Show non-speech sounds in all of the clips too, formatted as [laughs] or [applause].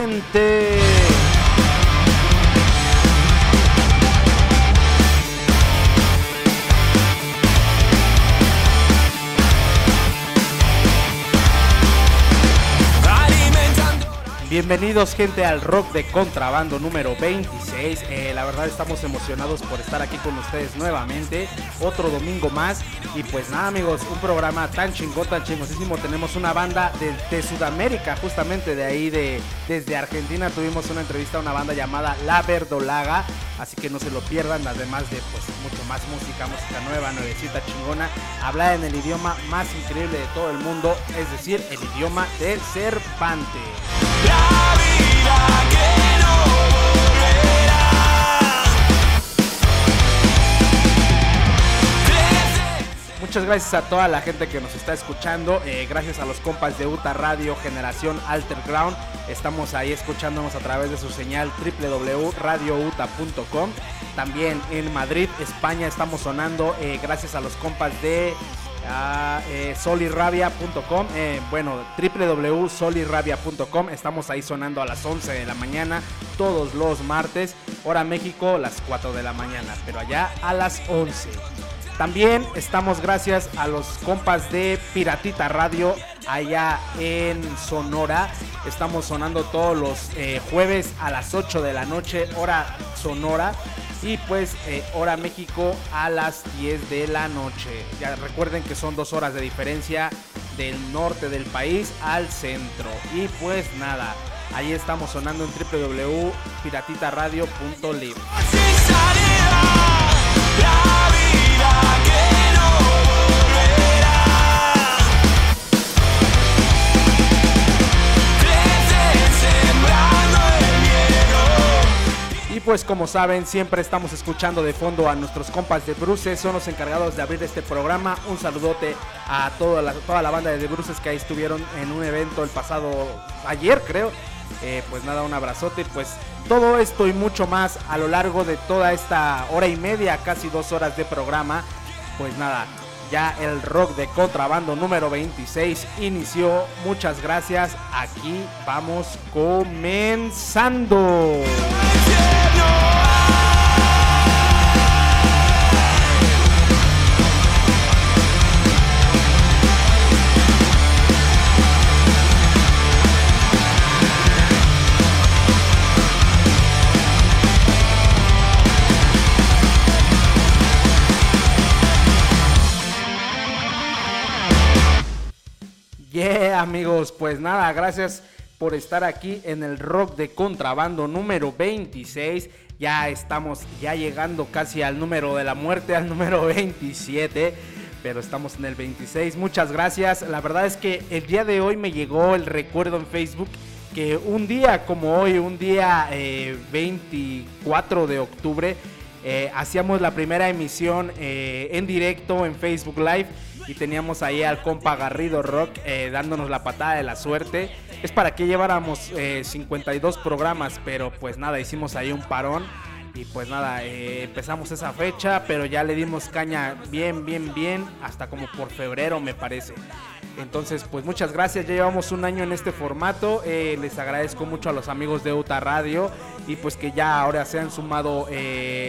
Bienvenidos Bienvenidos gente al rock de contrabando número 26. Eh, la verdad estamos emocionados por estar aquí con ustedes nuevamente. Otro domingo más. Y pues nada amigos, un programa tan chingón, tan chingosísimo. Tenemos una banda de, Sudamérica, justamente de ahí, de, desde Argentina. Tuvimos una entrevista a una banda llamada La Verdolaga. Así que no se lo pierdan, además de pues mucho más música, música nueva, nuevecita, chingona. Hablar en el idioma más increíble de todo el mundo, es decir, el idioma del que no Muchas gracias a toda la gente que nos está escuchando. Eh, gracias a los compas de UTA Radio Generación Alterground. Estamos ahí escuchándonos a través de su señal www.radiouta.com. También en Madrid, España, estamos sonando eh, gracias a los compas de a eh, solirrabia.com. Eh, bueno, www.solirrabia.com. Estamos ahí sonando a las 11 de la mañana todos los martes. Hora México, las 4 de la mañana. Pero allá a las 11. También estamos gracias a los compas de Piratita Radio allá en Sonora. Estamos sonando todos los eh, jueves a las 8 de la noche, hora Sonora. Y pues eh, hora México a las 10 de la noche. Ya recuerden que son dos horas de diferencia del norte del país al centro. Y pues nada, ahí estamos sonando en www.piratitaradio.live. pues como saben, siempre estamos escuchando de fondo a nuestros compas de Bruces, son los encargados de abrir este programa. Un saludote a toda la, toda la banda de Bruces que ahí estuvieron en un evento el pasado ayer, creo. Eh, pues nada, un abrazote. Pues todo esto y mucho más a lo largo de toda esta hora y media, casi dos horas de programa. Pues nada, ya el rock de contrabando número 26 inició. Muchas gracias. Aquí vamos comenzando. Amigos, pues nada, gracias por estar aquí en el rock de contrabando número 26. Ya estamos ya llegando casi al número de la muerte, al número 27. Pero estamos en el 26. Muchas gracias. La verdad es que el día de hoy me llegó el recuerdo en Facebook que un día como hoy, un día 24 eh, de octubre, eh, hacíamos la primera emisión eh, en directo en Facebook Live y teníamos ahí al compa Garrido Rock dándonos la patada de la suerte es para que lleváramos 52 eh, programas, pero pues nada, hicimos ahí un parón. Y pues nada, eh, empezamos esa fecha, pero ya le dimos caña bien, bien, bien, hasta como por febrero me parece. Entonces, pues muchas gracias, ya llevamos un año en este formato, eh, les agradezco mucho a los amigos de UTA Radio y pues que ya ahora se han sumado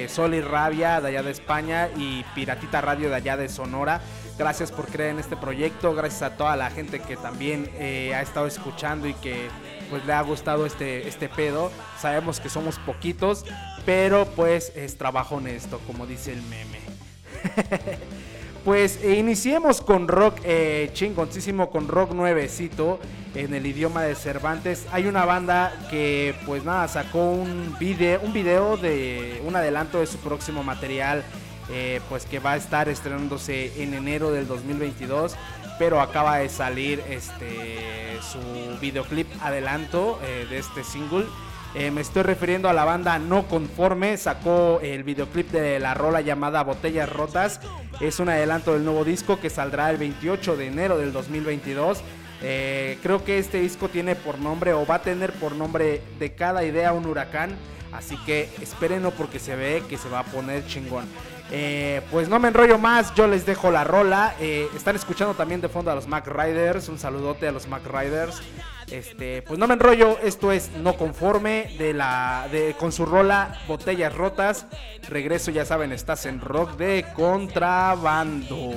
Sol y Rabia de allá de España y Piratita Radio de allá de Sonora. Gracias por creer en este proyecto, gracias a toda la gente que también eh, ha estado escuchando y que pues le ha gustado este, este pedo. Sabemos que somos poquitos, pero pues es trabajo honesto, como dice el meme. [laughs] pues eh, iniciemos con rock eh, chingoncísimo, con rock nuevecito en el idioma de Cervantes. Hay una banda que pues nada, sacó un video, un video de un adelanto de su próximo material eh, pues que va a estar estrenándose en enero del 2022 pero acaba de salir este su videoclip adelanto eh, de este single eh, me estoy refiriendo a la banda No Conforme, sacó el videoclip de la rola llamada Botellas Rotas. Es un adelanto del nuevo disco que saldrá el 28 de enero del 2022. creo que este disco tiene por nombre o va a tener por nombre de cada idea un huracán. Así que espérenlo porque se ve que se va a poner chingón. Eh, pues no me enrollo más, yo les dejo la rola. Eh, están escuchando también de fondo a los Mac Riders. Un saludote a los Mac Riders. Este, pues no me enrollo, esto es No Conforme de la de con su rola Botellas Rotas. Regreso, ya saben, estás en rock de contrabando.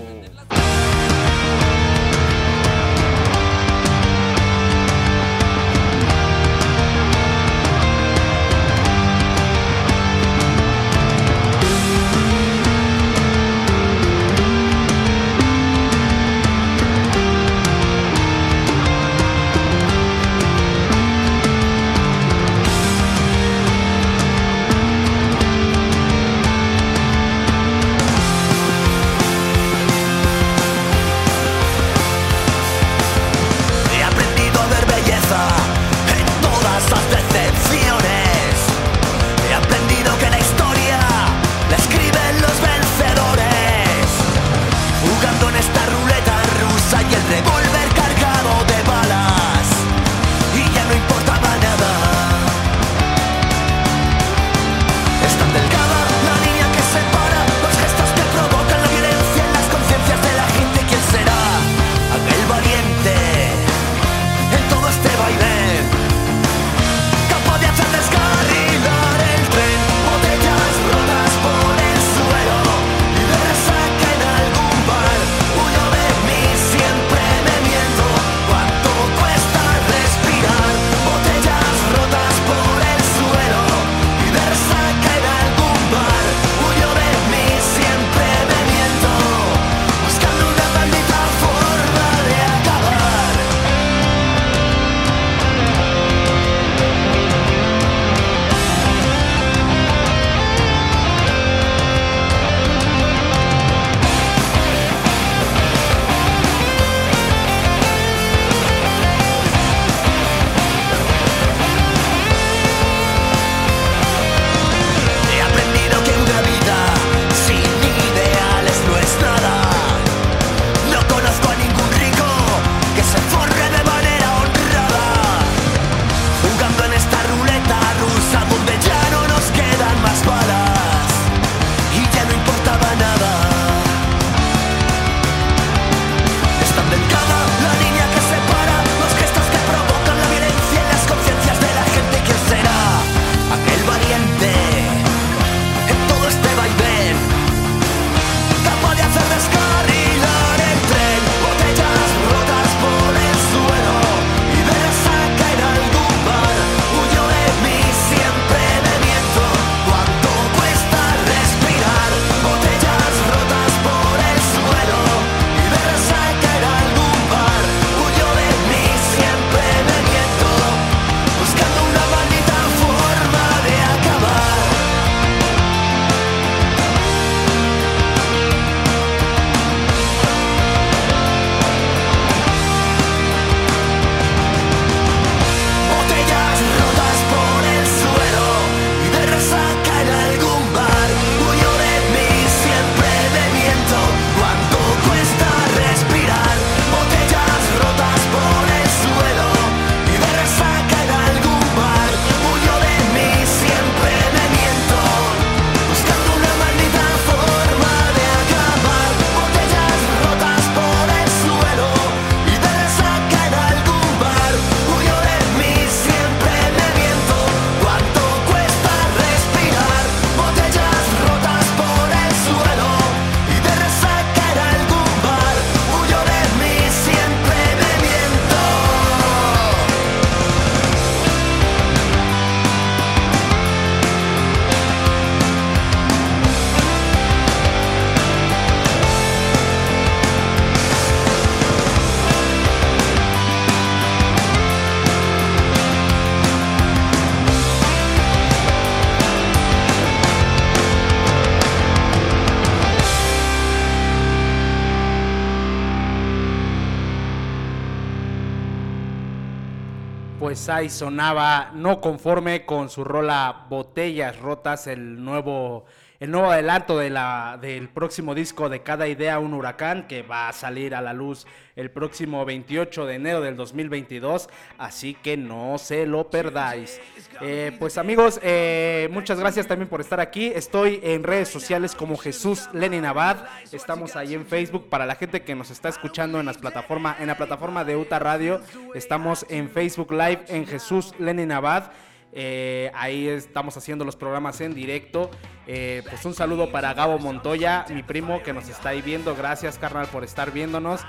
Ahí sonaba no conforme con su rola Botellas Rotas, el nuevo, el nuevo adelanto de la, del próximo disco de Cada Idea un Huracán, que va a salir a la luz el próximo 28 de enero del 2022, así que no se lo perdáis. Eh, pues amigos, eh, muchas gracias también por estar aquí. Estoy en redes sociales como Jesús Lenin Abad. Estamos ahí en Facebook para la gente que nos está escuchando en las plataformas, en la plataforma de UTA Radio. Estamos en Facebook Live en Jesús Lenin Abad. Eh, ahí estamos haciendo los programas en directo. Eh, pues un saludo para Gabo Montoya, mi primo que nos está ahí viendo. Gracias, carnal, por estar viéndonos.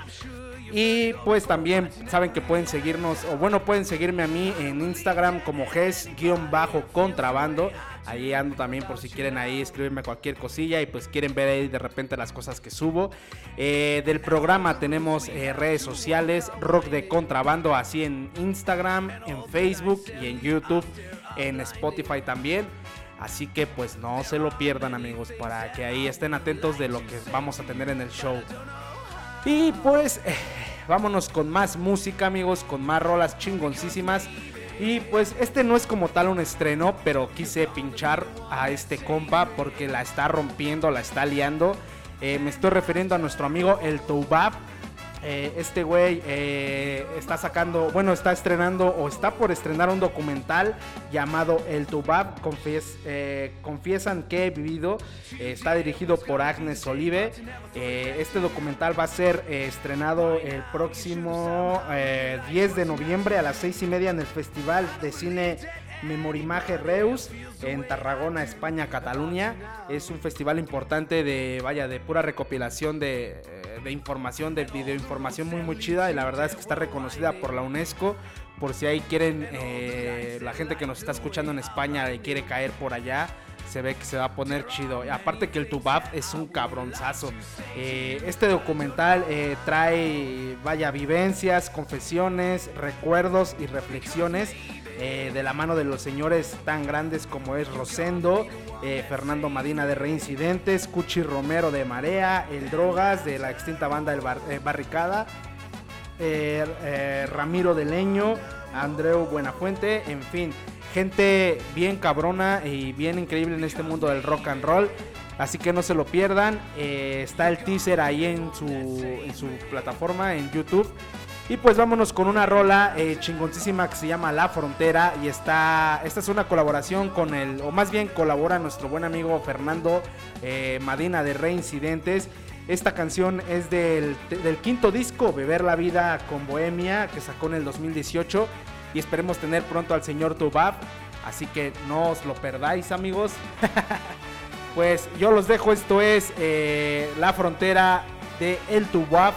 Y pues también saben que pueden seguirnos, o bueno, pueden seguirme a mí en Instagram como GES-contrabando. Ahí ando también por si quieren ahí escribirme cualquier cosilla y pues quieren ver ahí de repente las cosas que subo. Eh, del programa tenemos redes sociales, Rock de Contrabando, así en Instagram, en Facebook y en YouTube en Spotify también. Así que pues no se lo pierdan amigos para que ahí estén atentos de lo que vamos a tener en el show. Y pues eh, vámonos con más música amigos, con más rolas chingoncísimas. Y pues este no es como tal un estreno, pero quise pinchar a este compa porque la está rompiendo, la está liando. Eh, me estoy refiriendo a nuestro amigo el Toubab eh, este güey eh, está sacando, bueno, está estrenando o está por estrenar un documental llamado El Tubab, eh, confiesan que he vivido, está dirigido por Agnes Olive. este documental va a ser estrenado el próximo 10 de noviembre a las 6 y media en el Festival de Cine Memorimage Reus en Tarragona, España, Cataluña. Es un festival importante de, vaya, de pura recopilación de, eh, de información, de videoinformación muy, muy chida. Y la verdad es que está reconocida por la UNESCO. Por si ahí quieren, eh, la gente que nos está escuchando en España y quiere caer por allá se ve que se va a poner chido. Aparte que el Tubab es un cabronzazo. Eh, este documental trae, vaya, vivencias, confesiones, recuerdos y reflexiones eh, de la mano de los señores tan grandes como es Rosendo, eh, Fernando Madina de Reincidentes, Cuchi Romero de Marea, El Drogas de la extinta banda El eh, Barricada, Ramiro de Leño, Andreu Buenafuente, en fin, gente bien cabrona y bien increíble en este mundo del rock and roll. Así que no se lo pierdan. está el teaser ahí en su, en su plataforma, en YouTube. Y pues vámonos con una rola eh, chingoncísima que se llama La Frontera. Y está. Esta es una colaboración con el. O más bien colabora nuestro buen amigo Fernando eh, Madina de Reincidentes. Esta canción es del, quinto disco, Beber la Vida con Bohemia, que sacó en el 2018. Y esperemos tener pronto al señor Tubab. Así que no os lo perdáis, amigos. [laughs] pues yo los dejo. Esto es eh, La Frontera de El Tubab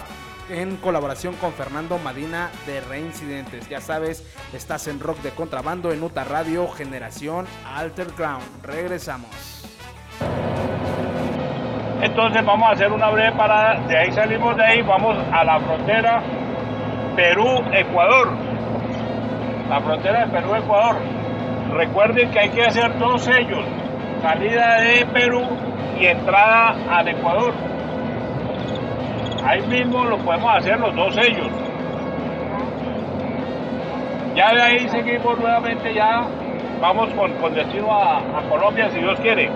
en colaboración con Fernando Madina de Reincidentes. Ya sabes, estás en Rock de Contrabando en Uta Radio Generación Alter Ground. Regresamos. Entonces vamos a hacer una breve parada, de ahí salimos de ahí, vamos a la frontera Perú-Ecuador. La frontera de Perú-Ecuador. Recuerden que hay que hacer dos sellos, salida de Perú y entrada al Ecuador ahí mismo lo podemos hacer los dos sellos. Ya de ahí seguimos nuevamente, ya vamos con, destino a, a Colombia si Dios quiere.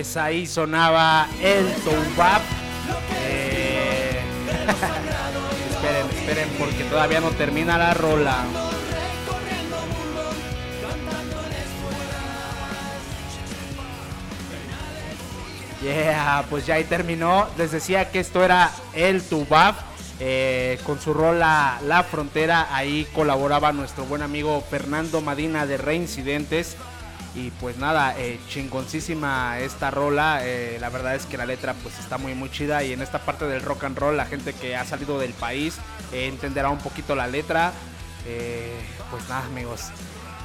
Pues ahí sonaba el Toubab. Eh, [laughs] esperen, esperen, porque todavía no termina la rola. Yeah, pues ya ahí terminó. Les decía que esto era el Tubab. Eh, con su rola La Frontera, ahí colaboraba nuestro buen amigo Fernando Madina de Reincidentes. Y pues nada, eh, chingoncísima esta rola. Eh, la verdad es que la letra pues está muy muy chida. Y en esta parte del rock and roll, la gente que ha salido del país entenderá un poquito la letra. pues nada amigos,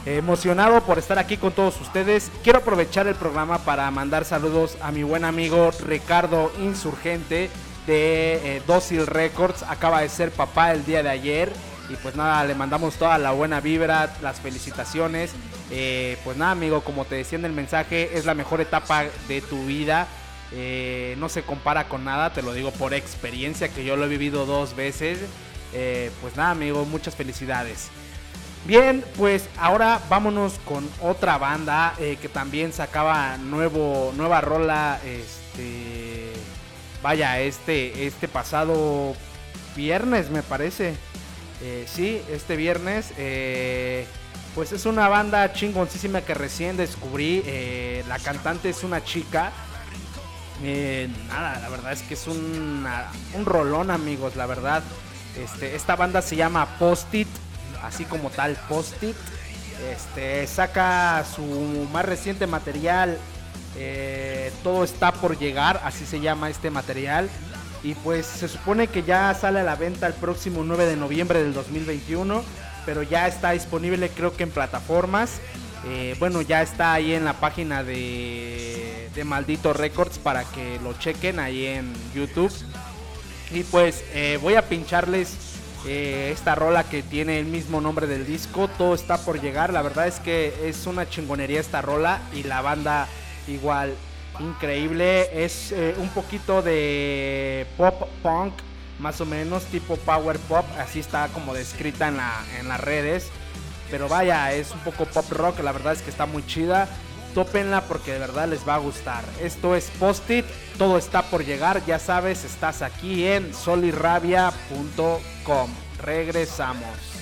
emocionado por estar aquí con todos ustedes. Quiero aprovechar el programa para mandar saludos a mi buen amigo Ricardo Insurgente de eh, Records. Acaba de ser papá el día de ayer. Y pues nada, le mandamos toda la buena vibra, las felicitaciones. Eh, pues nada, amigo, como te decía en el mensaje, es la mejor etapa de tu vida. Eh, no se compara con nada, te lo digo por experiencia, que yo lo he vivido dos veces. Eh, pues nada, amigo, muchas felicidades. Bien, pues ahora vámonos con otra banda que también sacaba nuevo, nueva rola. Este vaya, este, este pasado viernes me parece. Eh, sí, este viernes. Eh, pues es una banda chingoncísima que recién descubrí. Eh, la cantante es una chica. nada, la verdad es que es un, rolón, amigos, la verdad. Este, esta banda se llama Post-it, así como tal, Post-it. Este, saca su más reciente material todo está por llegar, así se llama este material. Y pues se supone que ya sale a la venta el próximo 9 de noviembre del 2021. Pero ya está disponible creo que en plataformas. Eh, bueno, ya está ahí en la página de, de Maldito Records para que lo chequen ahí en YouTube. Y pues eh, voy a pincharles esta rola que tiene el mismo nombre del disco. Todo está por llegar. La verdad es que es una chingonería esta rola y la banda igual increíble. Es eh, un poquito de pop punk, más o menos, tipo power pop. Así está como descrita en, la, en las redes. Pero vaya, es un poco pop rock. La verdad es que está muy chida. Tópenla porque de verdad les va a gustar. Esto es Post-it. Todo está por llegar. Ya sabes, estás aquí en solirrabia.com. Regresamos.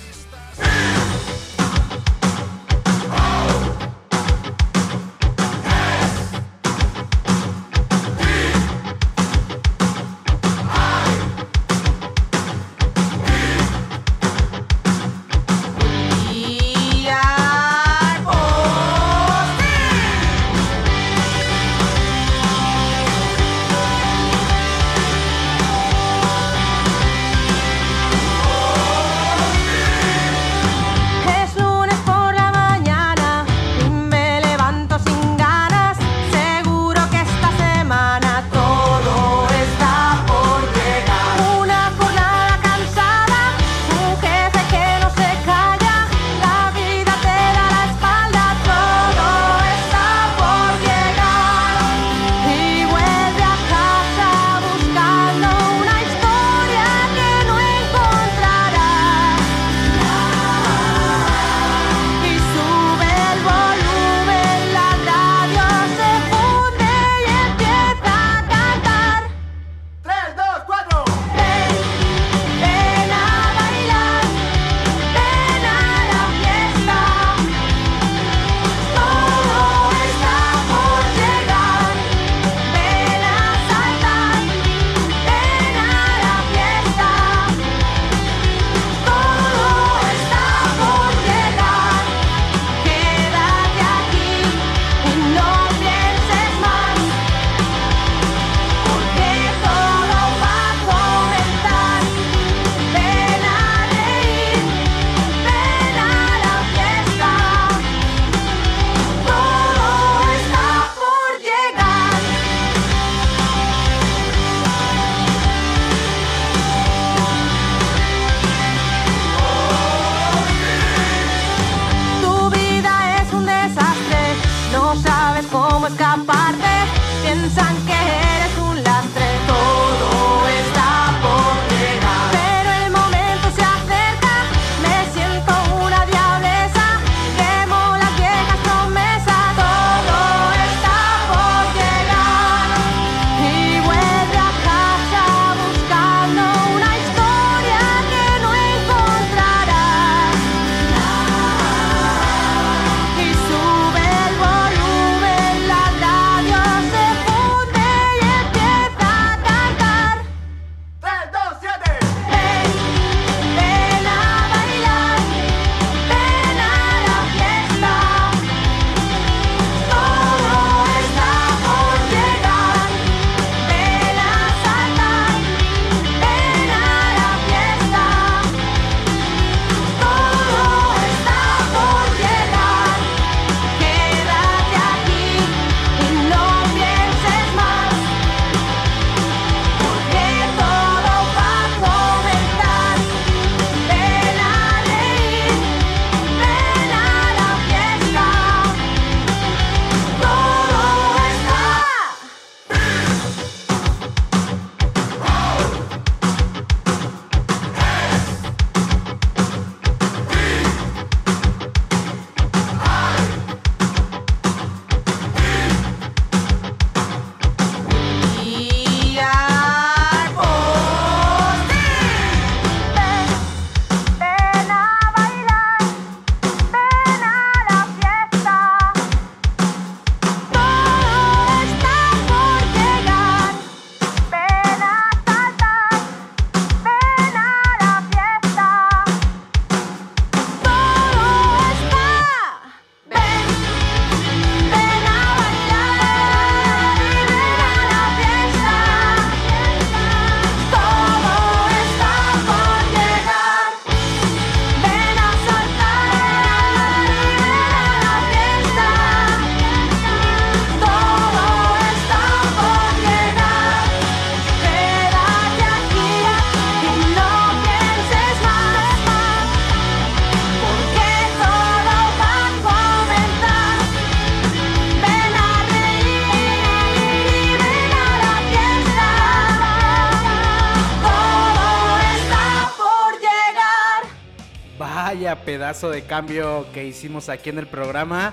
De cambio que hicimos aquí en el programa.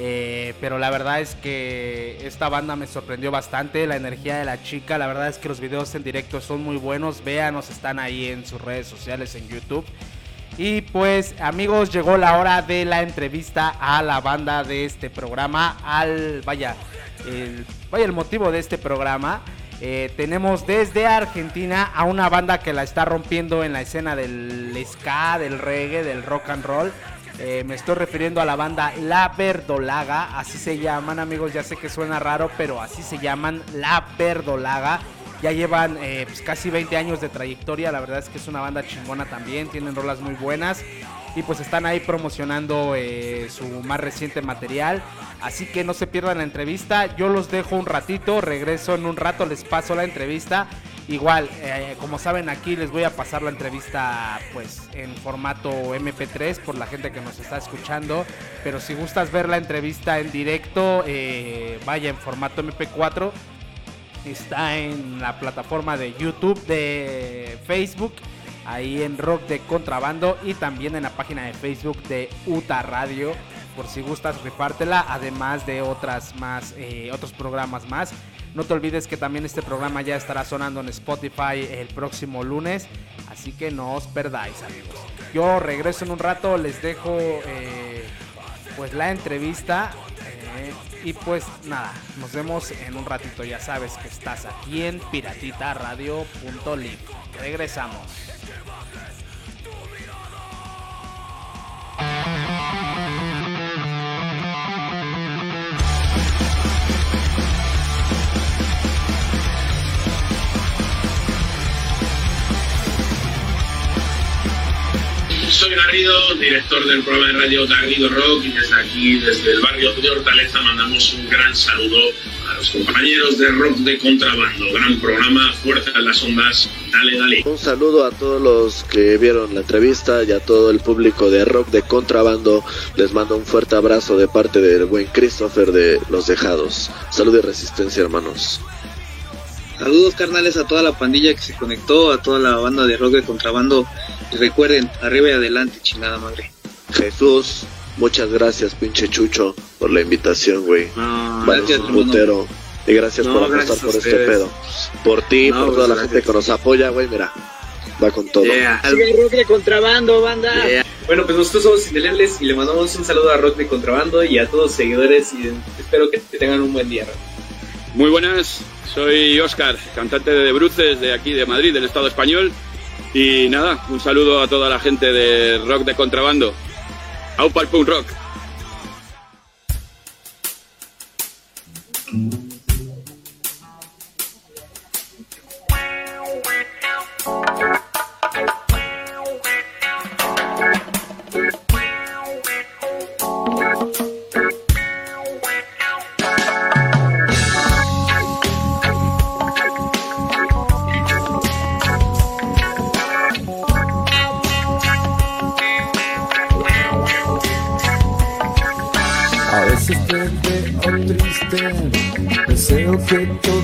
Eh, pero la verdad es que esta banda me sorprendió bastante, la energía de la chica, la verdad es que los videos en directo son muy buenos, véanos, están ahí en sus redes sociales, en YouTube. Y pues amigos, llegó la hora de la entrevista a la banda de este programa, al, vaya, vaya el motivo de este programa. Eh, tenemos desde Argentina a una banda que la está rompiendo en la escena del ska, del reggae, del rock and roll. Eh, me estoy refiriendo a la banda La Verdolaga, así se llaman amigos, ya sé que suena raro, pero así se llaman La Verdolaga. Ya llevan eh, pues, casi 20 años de trayectoria, la verdad es que es una banda chingona también, tienen rolas muy buenas y pues están ahí promocionando eh, su más reciente material. Así que no se pierdan la entrevista, yo los dejo un ratito, regreso en un rato, les paso la entrevista. Igual, eh, como saben aquí les voy a pasar la entrevista pues en formato MP3 por la gente que nos está escuchando. Pero si gustas ver la entrevista en directo, vaya en formato MP4 está en la plataforma de YouTube, de Facebook, ahí en Rock de Contrabando y también en la página de Facebook de UTA Radio. Por si gustas, repártela, además de otras más, eh, otros programas más. No te olvides que también este programa ya estará sonando en Spotify el próximo lunes, así que no os perdáis, amigos. Yo regreso en un rato, les dejo eh, pues la entrevista y pues nada, nos vemos en un ratito. Ya sabes que estás aquí en piratitaradio.live. Regresamos. Soy Garrido, director del programa de radio Garrido Rock y desde aquí, desde el barrio de Hortaleza, mandamos un gran saludo a los compañeros de Rock de Contrabando. Gran programa, fuerza en las ondas, dale, dale. Un saludo a todos los que vieron la entrevista y a todo el público de Rock de Contrabando. Les mando un fuerte abrazo de parte del buen Christopher de Los Dejados. Salud y resistencia, hermanos. Saludos carnales a toda la pandilla que se conectó, a toda la banda de rock de contrabando. Y recuerden, arriba y adelante, chingada madre. Jesús, muchas gracias, pinche Chucho, por la invitación, güey. No, gracias, putero. Y gracias por apostar por este pedo. Por ti, por toda la gente que nos apoya, güey, mira. Va con todo. Yeah. rock de contrabando, banda. Bueno, pues nosotros somos Indelebles y le mandamos un saludo a Rock de Contrabando y a todos los seguidores y espero que tengan un buen día. Muy buenas, soy Oscar, cantante de Bruces de aquí de Madrid, del Estado español. Y nada, un saludo a toda la gente de rock de contrabando. El punk rock. No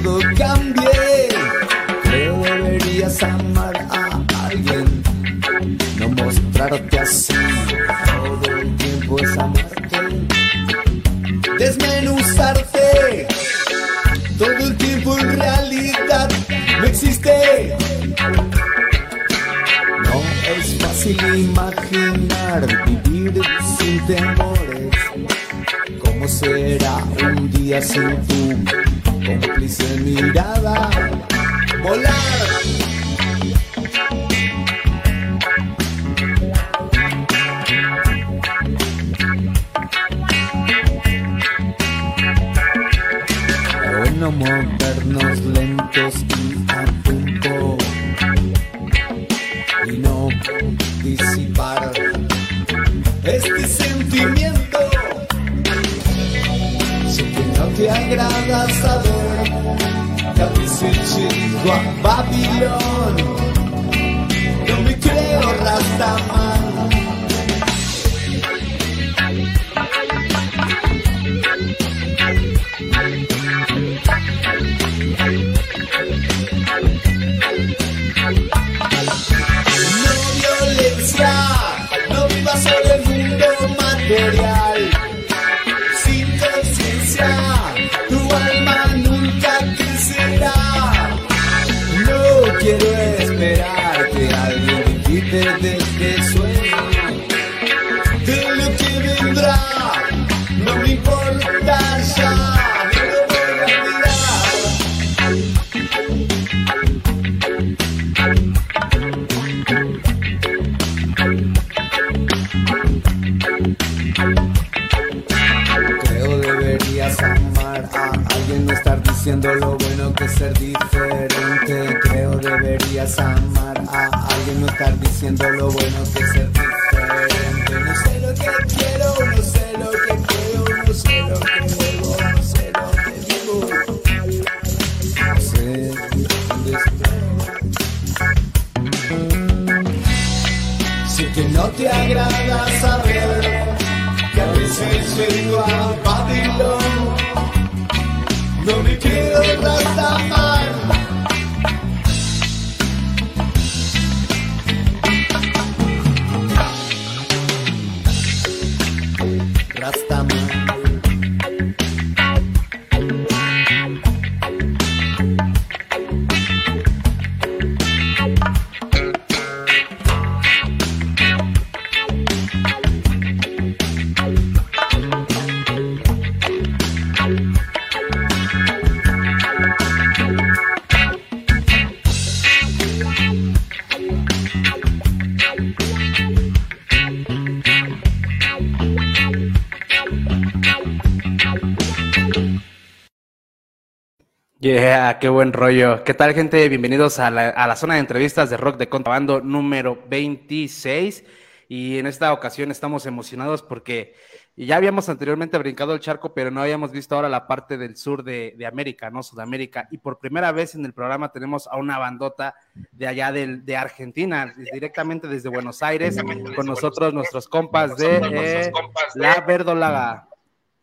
Yeah, qué buen rollo. ¿Qué tal, gente? Bienvenidos a la, a la zona de entrevistas de rock de contrabando número 26. Y en esta ocasión estamos emocionados porque ya habíamos anteriormente brincado el charco, pero no habíamos visto ahora la parte del sur de, de América, ¿no? Sudamérica. Y por primera vez en el programa tenemos a una bandota de allá del- de, Argentina, directamente desde Buenos Aires, con nosotros nuestros compas de eh, La Verdolaga.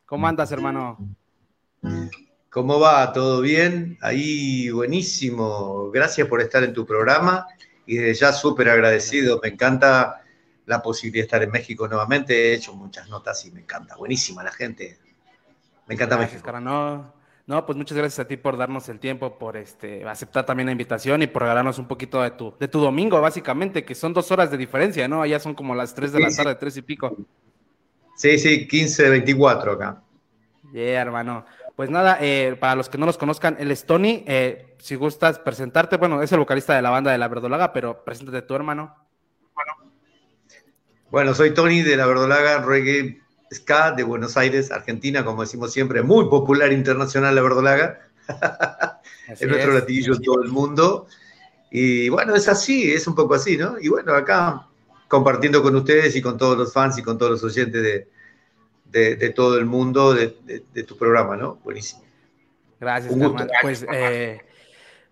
¿Cómo andas, hermano? ¿Cómo va? ¿Todo bien? Ahí buenísimo. Gracias por estar en tu programa y desde ya súper agradecido. Me encanta la posibilidad de estar en México nuevamente. He hecho muchas notas y me encanta. Buenísima la gente. Me encanta Gracias, México. cara. No, no, pues muchas gracias a ti por darnos el tiempo, por este, aceptar también la invitación y por regalarnos un poquito de tu, de tu domingo, básicamente, que son dos horas de diferencia, ¿no? Allá son como las tres de la Sí, sí. tarde, tres y pico. Sí, sí, 15 de 24 acá. Yeah, hermano. Pues nada, eh, para los que no los conozcan, él es Tony. eh, si gustas presentarte, bueno, es el vocalista de la banda de La Verdolaga, pero preséntate tu hermano. Bueno, soy Tony de la Verdolaga Reggae Ska de Buenos Aires, Argentina, como decimos siempre, muy popular internacional la Verdolaga. [laughs] Es nuestro es. latiguillo en todo el mundo. Y bueno, es así, es un poco así, ¿no? Y bueno, acá compartiendo con ustedes y con todos los fans y con todos los oyentes de, de- de todo el mundo de, de- de tu programa, ¿no? Buenísimo. Gracias. Pues, eh,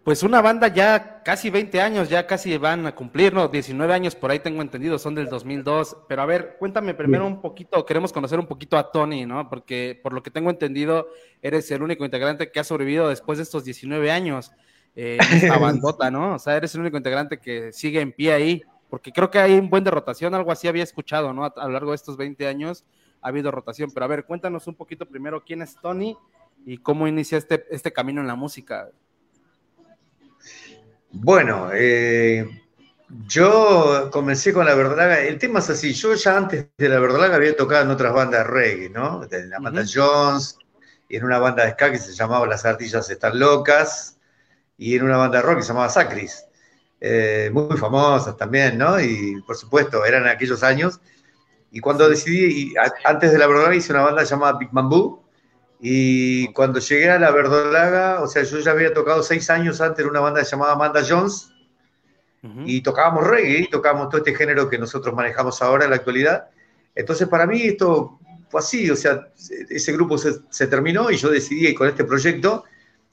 pues una banda ya casi 20 años, ya casi van a cumplir, ¿no? 19 años por ahí tengo entendido, son del 2002. Pero a ver, cuéntame primero un poquito, queremos conocer un poquito a Tony, ¿no? Porque por lo que tengo entendido, eres el único integrante que ha sobrevivido después de estos 19 años eh, esta [laughs] bandota, ¿no? O sea, eres el único integrante que sigue en pie ahí, porque creo que hay un buen de rotación, algo así había escuchado, ¿no? A, a lo largo de estos 20 años ha habido rotación. Pero a ver, cuéntanos un poquito primero quién es Tony y cómo inicia este, este camino en la música. Bueno, eh, yo comencé con la Verdolaga. El tema es así, yo ya antes de la Verdolaga había tocado en otras bandas reggae, ¿no? En la banda Ujú. Jones y en una banda de ska que se llamaba Las Ardillas Están Locas y en una banda de rock que se llamaba Sacris. Eh, muy famosas también, ¿no? Y por supuesto, eran aquellos años. Y cuando decidí, y a- antes de la Verdolaga hice una banda llamada Big Bamboo. Y cuando llegué a la Verdolaga, o sea, yo ya había tocado seis años antes en una banda llamada Amanda Jones y tocábamos reggae, y tocábamos todo este género que nosotros manejamos ahora en la actualidad. Entonces, para mí esto fue así, o sea, ese grupo se, se terminó y yo decidí con este proyecto,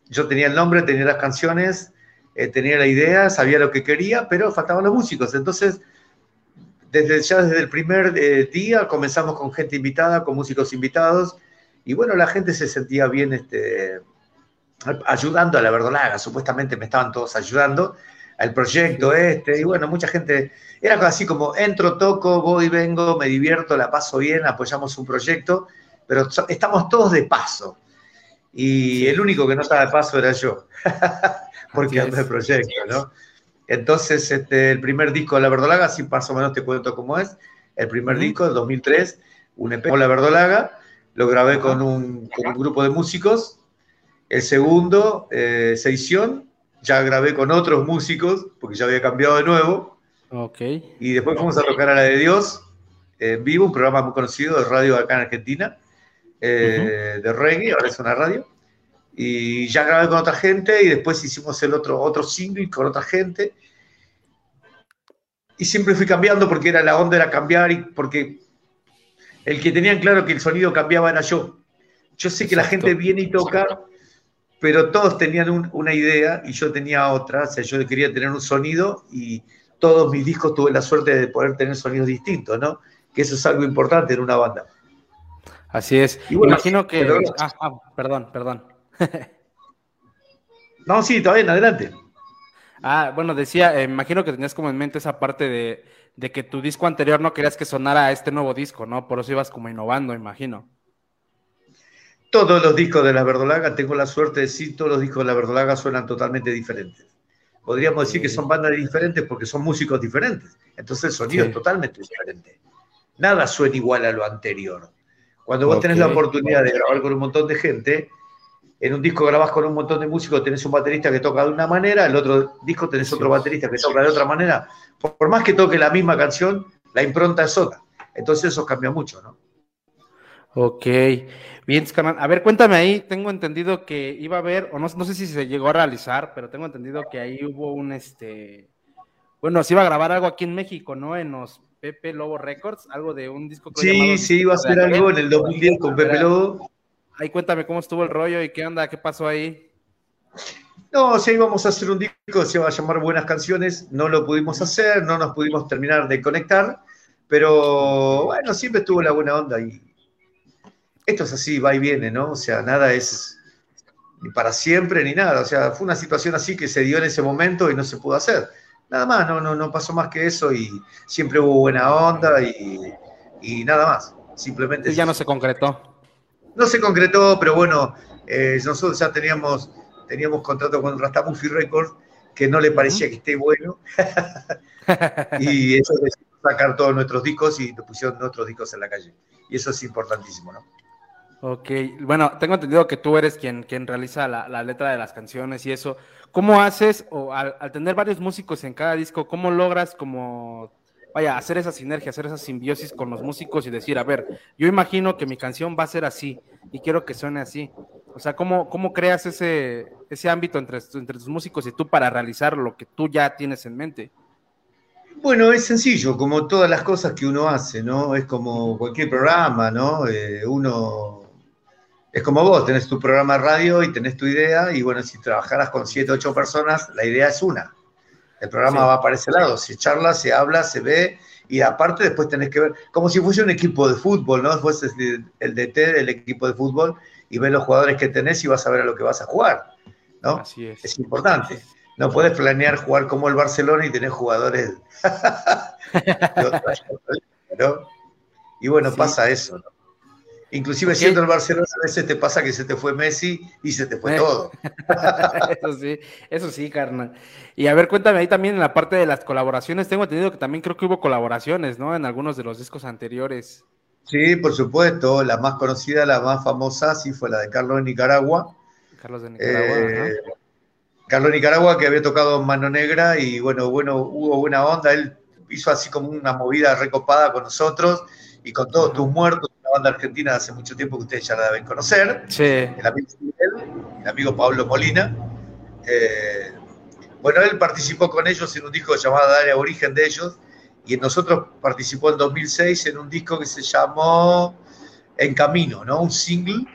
yo tenía el nombre, tenía las canciones, eh, tenía la idea, sabía lo que quería, pero faltaban los músicos. Entonces, desde, ya desde el primer eh, día comenzamos con gente invitada, con músicos invitados, y bueno, la gente se sentía bien este, ayudando a la verdolaga, supuestamente me estaban todos ayudando al proyecto este, y bueno, mucha gente, era así como entro, toco, voy, vengo, me divierto, la paso bien, apoyamos un proyecto, pero estamos todos de paso. Y el único que no estaba de paso era yo, [laughs] porque ando de proyecto, ¿no? Entonces, este, el primer disco de La Verdolaga, así más o menos te cuento cómo es. El primer disco del 2003, un EP con La Verdolaga, lo grabé con un, con un, grupo de músicos. El segundo, eh, Seición, ya grabé con otros músicos, porque ya había cambiado de nuevo. Ok. Y después fuimos a tocar a la de Dios, en vivo, un programa muy conocido de radio acá en Argentina, eh, de reggae, ahora es una radio. Y ya grabé con otra gente y después hicimos el otro, otro single con otra gente. Y siempre fui cambiando porque era la onda era cambiar y porque el que tenían claro que el sonido cambiaba era yo. Yo sé que la gente viene y toca, pero todos tenían un, una idea y yo tenía otra. O sea, yo quería tener un sonido y todos mis discos tuve la suerte de poder tener sonidos distintos, ¿no? Que eso es algo importante en una banda. Así es. Y bueno, Imagino que. pero- Ah, ah, perdón, perdón. No, sí, está bien, adelante. Ah, bueno, decía, eh, imagino que tenías como en mente esa parte de, de que tu disco anterior no querías que sonara a este nuevo disco, ¿no? Por eso ibas como innovando, imagino. Todos los discos de La Verdolaga, tengo la suerte de decir, todos los discos de La Verdolaga suenan totalmente diferentes. Podríamos decir que son bandas diferentes porque son músicos diferentes. Entonces el sonido Sí. es totalmente diferente. Nada suena igual a lo anterior. Cuando vos tenés la oportunidad de grabar con un montón de gente, en un disco grabás con un montón de músicos, tenés un baterista que toca de una manera, el otro disco tenés otro baterista que toca de otra manera. Por, más que toque la misma canción, la impronta es otra. Entonces eso cambia mucho, ¿no? Ok, bien, carnal. A ver, cuéntame ahí, tengo entendido que iba a haber, o no, no sé si se llegó a realizar, pero tengo entendido que ahí hubo un, este, bueno, se iba a grabar algo aquí en México, ¿no? En los Pepe Lobo Records, algo de un disco creo Sí, sí, iba a de algo en el 2010 con Pepe Lobo. Ahí cuéntame cómo estuvo el rollo y qué onda, qué pasó ahí. No, sea, íbamos a hacer un disco, se iba a llamar Buenas Canciones, no lo pudimos hacer, no nos pudimos terminar de conectar, pero bueno, siempre estuvo la buena onda y esto es así, va y viene, ¿no? O sea, nada es ni para siempre ni nada, o sea, fue una situación así que se dio en ese momento y no se pudo hacer. Nada más, no, no, no pasó más que eso y siempre hubo buena onda y, y nada más, simplemente... Y ya no se concretó. No se concretó, pero bueno, eh, nosotros ya teníamos, teníamos contrato con Rastamuffy Records, que no le parecía que esté bueno, [laughs] y eso decidimos sacar todos nuestros discos y nos pusieron nuestros discos en la calle. Y eso es importantísimo, ¿no? Ok, bueno, tengo entendido que tú eres quien, quien realiza la, la letra de las canciones y eso. ¿Cómo haces, o al, al tener varios músicos en cada disco, cómo logras como, vaya, hacer esa sinergia, hacer esa simbiosis con los músicos y decir, a ver, yo imagino que mi canción va a ser así y quiero que suene así? O sea, ¿cómo, cómo creas ese, ese ámbito entre, entre tus músicos y tú para realizar lo que tú ya tienes en mente? Bueno, es sencillo, como todas las cosas que uno hace, ¿no? Es como cualquier programa, ¿no? Eh, uno es como vos, tenés tu programa de radio y tenés tu idea, y bueno, si trabajaras con siete, ocho personas, la idea es una. El programa Sí. va para ese lado, se charla, se habla, se ve, y aparte después tenés que ver, como si fuese un equipo de fútbol, ¿no? Fuese el, el DT del equipo de fútbol, y ves los jugadores que tenés y vas a ver a lo que vas a jugar, ¿no? Así es. Es importante. No puedes planear jugar como el Barcelona y tener jugadores [laughs] ¿no? Y bueno, Sí. pasa eso, ¿no? Inclusive siendo el Barcelona, a veces te pasa que se te fue Messi y se te fue Eh. todo. [laughs] eso sí, eso sí, carnal. Y a ver, cuéntame ahí también en la parte de las colaboraciones. Tengo entendido que también creo que hubo colaboraciones, ¿no? En algunos de los discos anteriores. Sí, por supuesto, la más conocida, la más famosa, sí fue la de Carlos de Nicaragua. Carlos de Nicaragua. Eh, ajá. Carlos Nicaragua que había tocado Mano Negra y bueno, bueno, hubo buena onda, él hizo así como una movida recopada con nosotros y con todos tus muertos, banda argentina de hace mucho tiempo que ustedes ya la deben conocer, Sí, el amigo el amigo Pablo Molina. Eh, bueno, él participó con ellos en un disco llamado Área Origen de ellos y nosotros participó en 2006 en un disco que se llamó En Camino, ¿no? Un single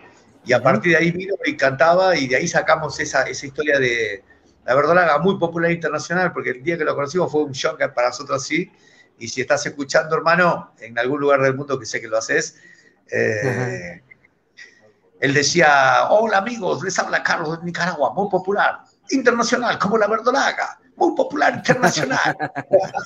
y a partir de ahí vino y cantaba y de ahí sacamos esa, esa historia de la verdolaga muy popular internacional porque el día que lo conocimos fue un shock para nosotros así y si estás escuchando hermano en algún lugar del mundo que sé que lo haces eh, él decía hola amigos les habla Carlos de Nicaragua muy popular internacional como la verdolaga muy popular internacional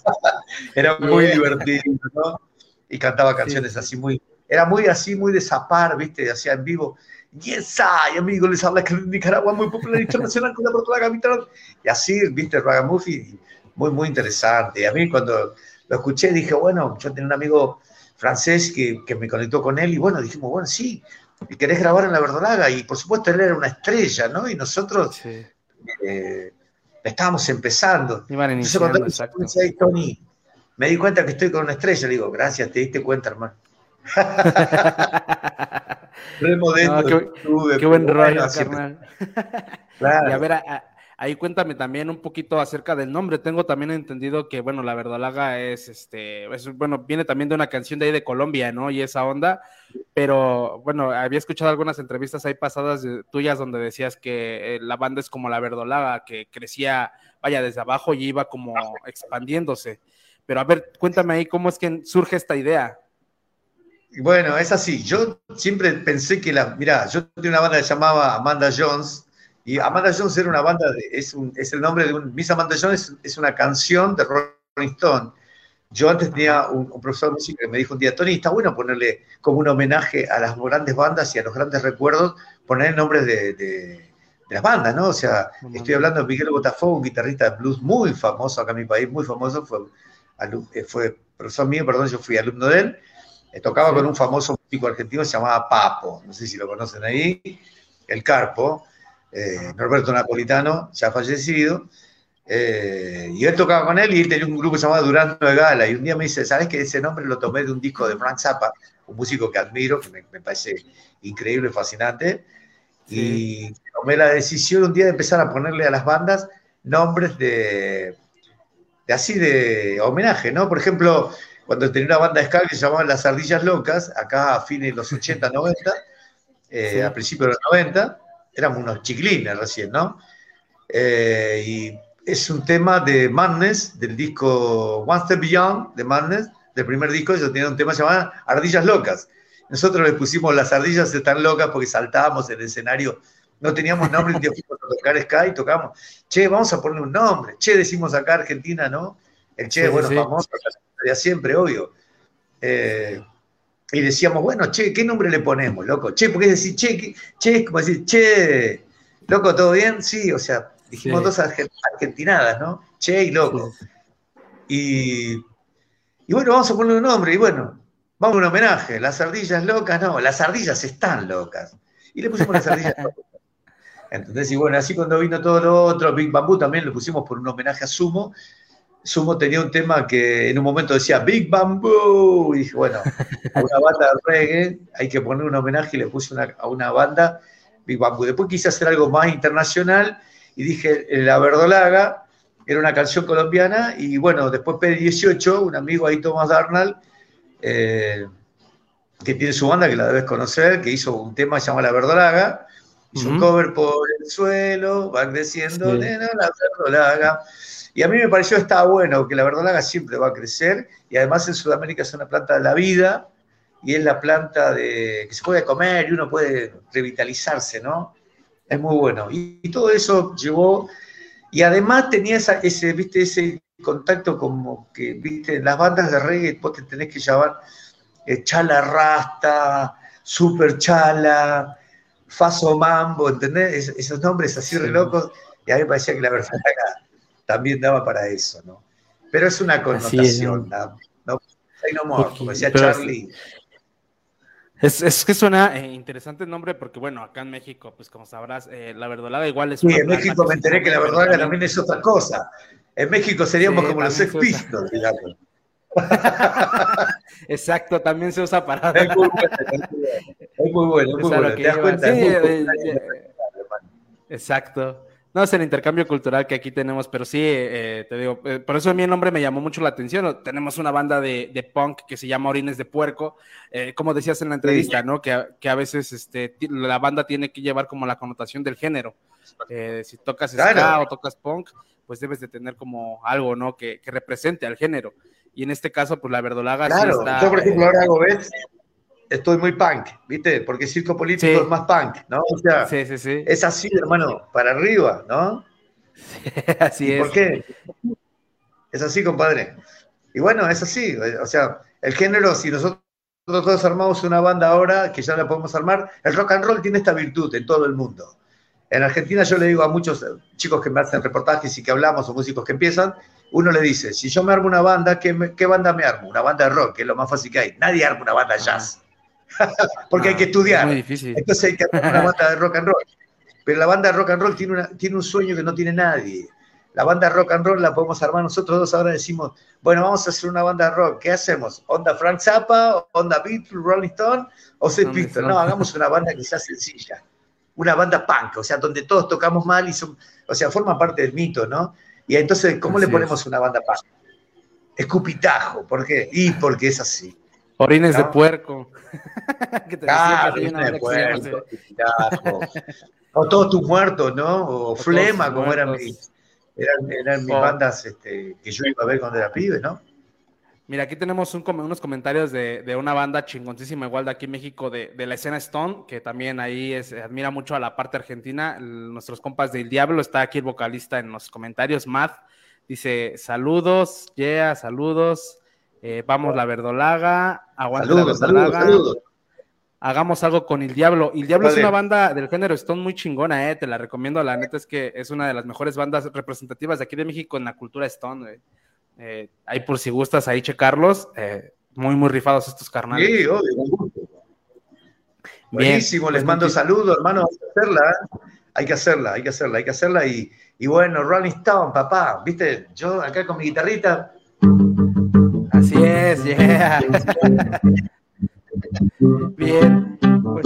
[laughs] era muy divertido ¿no? y cantaba canciones así muy era muy así, muy de zapar, ¿viste? Hacía en vivo. Yes, ay, amigo, les habla que Nicaragua muy popular internacional con la verdolaga vital. Y así, ¿viste? Ragamuffy. muy, muy interesante. A mí cuando lo escuché dije, bueno, yo tenía un amigo francés que, que me conectó con él y bueno, dijimos, bueno, sí, querés grabar en la verdolaga y por supuesto él era una estrella, ¿no? Y nosotros eh, estábamos empezando. Iban Entonces, cuando me Tony, me di cuenta que estoy con una estrella, le digo, gracias, te diste cuenta, hermano. [laughs] No, qué, qué, buen rollo, carnal. [laughs] Claro. Y a ver, a, Ahí cuéntame también un poquito acerca del nombre. Tengo también entendido que, bueno, la verdolaga es, este, bueno, viene también de una canción de ahí de Colombia, ¿no? Y esa onda, pero bueno, había escuchado algunas entrevistas ahí pasadas tuyas donde decías que eh, la banda es como la verdolaga, que crecía, vaya, desde abajo y iba como expandiéndose. Pero a ver, cuéntame ahí cómo es que surge esta idea. Bueno, es así. Yo siempre pensé que la. Mira, yo tenía una banda que llamaba Amanda Jones, y Amanda Jones era una banda, es, un, es, el nombre de un. Miss Amanda Jones es, una canción de Rolling Stone. Yo antes tenía un, profesor de música que me dijo un día, Tony, está bueno ponerle como un homenaje a las grandes bandas y a los grandes recuerdos, poner el nombre de, de, las bandas, ¿no? O sea, estoy hablando de Miguel Botafogo, un guitarrista de blues muy famoso acá en mi país, muy famoso, fue, eh, fue profesor mío, perdón, yo fui alumno de él. Eh, tocaba con un famoso músico argentino que se llamaba Papo, no sé si lo conocen ahí, el Carpo. Eh, Norberto Napolitano, ya fallecido, eh, y él tocaba con él y él tenía un grupo llamado Durando de Gala, y un día me dice, ¿sabes que ese nombre lo tomé de un disco de Frank Zappa, un músico que admiro, que me, parece increíble, fascinante, y tomé la decisión un día de empezar a ponerle a las bandas nombres de, de así de homenaje, ¿no? Por ejemplo, cuando tenía una banda de ska que se llamaba Las Ardillas Locas, acá a fines de los [laughs] 80, 90, eh, a principios de los 90, éramos unos chiquilines recién, ¿no? Eh, y es un tema de Madness, del disco One Step Beyond de Madness, del primer disco, ellos tenían un tema llamado Ardillas Locas. Nosotros les pusimos las ardillas están locas porque saltábamos en el escenario, no teníamos nombre, fuimos a tocar Sky y tocamos, che, vamos a ponerle un nombre, che, decimos acá Argentina, ¿no? El che, bueno, famoso, ya siempre, obvio. Eh, y decíamos, bueno, che, ¿qué nombre le ponemos, loco? Che, porque es decir, che, che, es como decir, che, loco, ¿todo bien? Sí, o sea, dijimos dos argentinadas, ¿no? Che y loco. Y, y, bueno, vamos a ponerle un nombre, y bueno, vamos a un homenaje, las ardillas locas, no, las ardillas están locas. Y le pusimos las ardillas locas. Entonces, y bueno, así cuando vino todo lo otro, Big Bamboo también lo pusimos por un homenaje a Sumo, Sumo tenía un tema que en un momento decía Big Bamboo. Y dije, bueno, a una banda de reggae hay que poner un homenaje y le puse a una banda Big Bamboo. Después quise hacer algo más internacional y dije La Verdolaga, era una canción colombiana. Y bueno, después P18, un amigo ahí, Tomás Darnall, eh, que tiene su banda, que la debes conocer, que hizo un tema llamado La Verdolaga. Hizo un cover por el suelo, van creciendo, nena, la verdolaga. Y a mí me pareció estaba bueno, que la verdolaga siempre va a crecer y además en Sudamérica es una planta de la vida y es la planta de, que se puede comer y uno puede revitalizarse, ¿no? Es muy bueno. Y, todo eso llevó, y además tenía ese, ¿viste? ese contacto como que, viste, en las bandas de reggae vos te tenés que llamar eh, Chala Rasta, Super Chala, Faso Mambo, ¿entendés? esos nombres así re locos. Y a mí me parecía que la verdolaga también daba para eso, ¿no? Pero es una connotación, ¿no? ¿no? como decía Charlie. Es, es, que suena eh, interesante el nombre porque, bueno, acá en México, pues como sabrás, eh, la verdolaga igual es. Sí, en México me enteré que la verdolaga también es otra cosa. En México seríamos como los Sex Pistols, digamos. [laughs] Exacto, también se usa para. Es muy bueno, es muy bueno. Es muy bueno. ¿Te das cuenta? Sí, eh, exacto. No, es el intercambio cultural que aquí tenemos, pero sí, eh, te digo, eh, por eso mi nombre me llamó mucho la atención. Tenemos una banda de, punk que se llama Orines de Puerco, eh, como decías en la entrevista, ¿no? Que, a veces este, la banda tiene que llevar como la connotación del género. si tocas ska o tocas punk, pues debes de tener como algo, ¿no? Que, represente al género. Y en este caso, pues la verdolaga claro, sí está, yo por ejemplo ahora hago. Estoy muy punk, ¿viste? Porque circo político es más punk, ¿no? O sea, sí, es así, hermano, para arriba, ¿no? [laughs] así es. ¿Por qué? Es así, compadre. Y bueno, es así. O sea, el género, si nosotros todos armamos una banda ahora, que ya la podemos armar, el rock and roll tiene esta virtud en todo el mundo. En Argentina yo le digo a muchos chicos que me hacen reportajes y que hablamos o músicos que empiezan, uno le dice, si yo me armo una banda, ¿qué, banda me armo? Una banda de rock, que es lo más fácil que hay. Nadie arma una banda de jazz. [laughs] Porque hay que estudiar. Es muy difícil. Entonces hay que armar una banda de rock and roll. Pero la banda de rock and roll tiene, una, tiene un sueño que no tiene nadie. La banda rock and roll la podemos armar nosotros dos. Ahora decimos, bueno, vamos a hacer una banda rock. ¿Qué hacemos? ¿Onda Frank Zappa? ¿Onda Beatles, Rolling Stone? ¿O Sex Pistols? No, hagamos una banda que sea sencilla. Una banda punk, o sea, donde todos tocamos mal y son, o sea, forma parte del mito, ¿no? Y entonces, ¿cómo le ponemos una banda punk? Escupitajo, ¿por qué? Y porque es así. Orines de puerco. [laughs] ah, orines de puerco, [laughs] o todos tus muertos, ¿no? O, Flema, como eran mis, eran, mis bandas este, que yo iba a ver cuando era pibe, ¿no? Mira, aquí tenemos unos comentarios de, una banda chingoncísima, igual de aquí en México, de, la escena Stone, que también ahí es, admira mucho a la parte argentina. nuestros compas del Diablo, está aquí el vocalista en los comentarios, Matt, dice: Saludos, yeah, saludos. Eh, vamos la verdolaga, aguanta la verdolaga. Hagamos algo con El Diablo. El Diablo es una banda del género Stone muy chingona, eh. Te la recomiendo. La neta es que es una de las mejores bandas representativas de aquí de México en la cultura Stone. Eh, ahí por si gustas ahí checarlos. Eh, muy, muy rifados estos carnales. Sí, obvio, Buenísimo, les pues, mando saludos, hermano. Hay que hacerla, hay que hacerla, hay que hacerla, hay que hacerla. Y, y bueno, Rolling Stone, papá, viste, yo acá con mi guitarrita, Yeah. [laughs] Bien. Pues.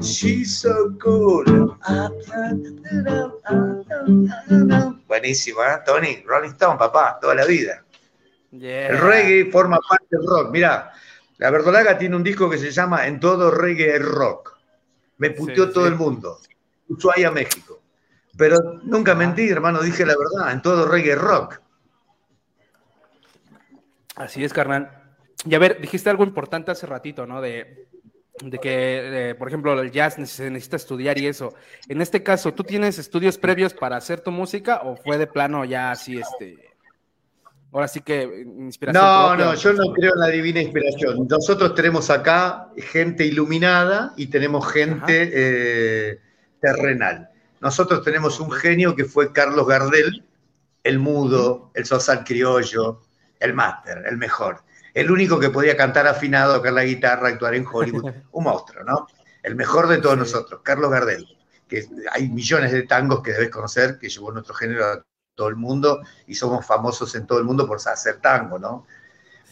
She's so good. Buenísimo, ¿eh? Tony, Rolling Stone, papá, toda la vida. El reggae forma parte del rock. Mira, la Verdolaga tiene un disco que se llama En todo reggae rock. Me puteó todo el mundo. Ushuaia, México. Pero nunca mentí, hermano, dije la verdad. En todo reggae rock. Así es, carnal. Y a ver, dijiste algo importante hace ratito, ¿no? De, que, por ejemplo, el jazz se necesita estudiar y eso. En este caso, ¿tú tienes estudios previos para hacer tu música o fue de plano ya así, este... Ahora sí que inspiración. No, no, yo no creo en la divina inspiración. Nosotros tenemos acá gente iluminada y tenemos gente eh, terrenal. Nosotros tenemos un genio que fue Carlos Gardel, el mudo, el sosal criollo, el máster, el mejor. El único que podía cantar afinado, tocar la guitarra, actuar en Hollywood. [laughs] Un monstruo, ¿no? El mejor de todos nosotros, Carlos Gardel. Que hay millones de tangos que debes conocer, que llevó nuestro género a todo el mundo y somos famosos en todo el mundo por hacer tango, ¿no?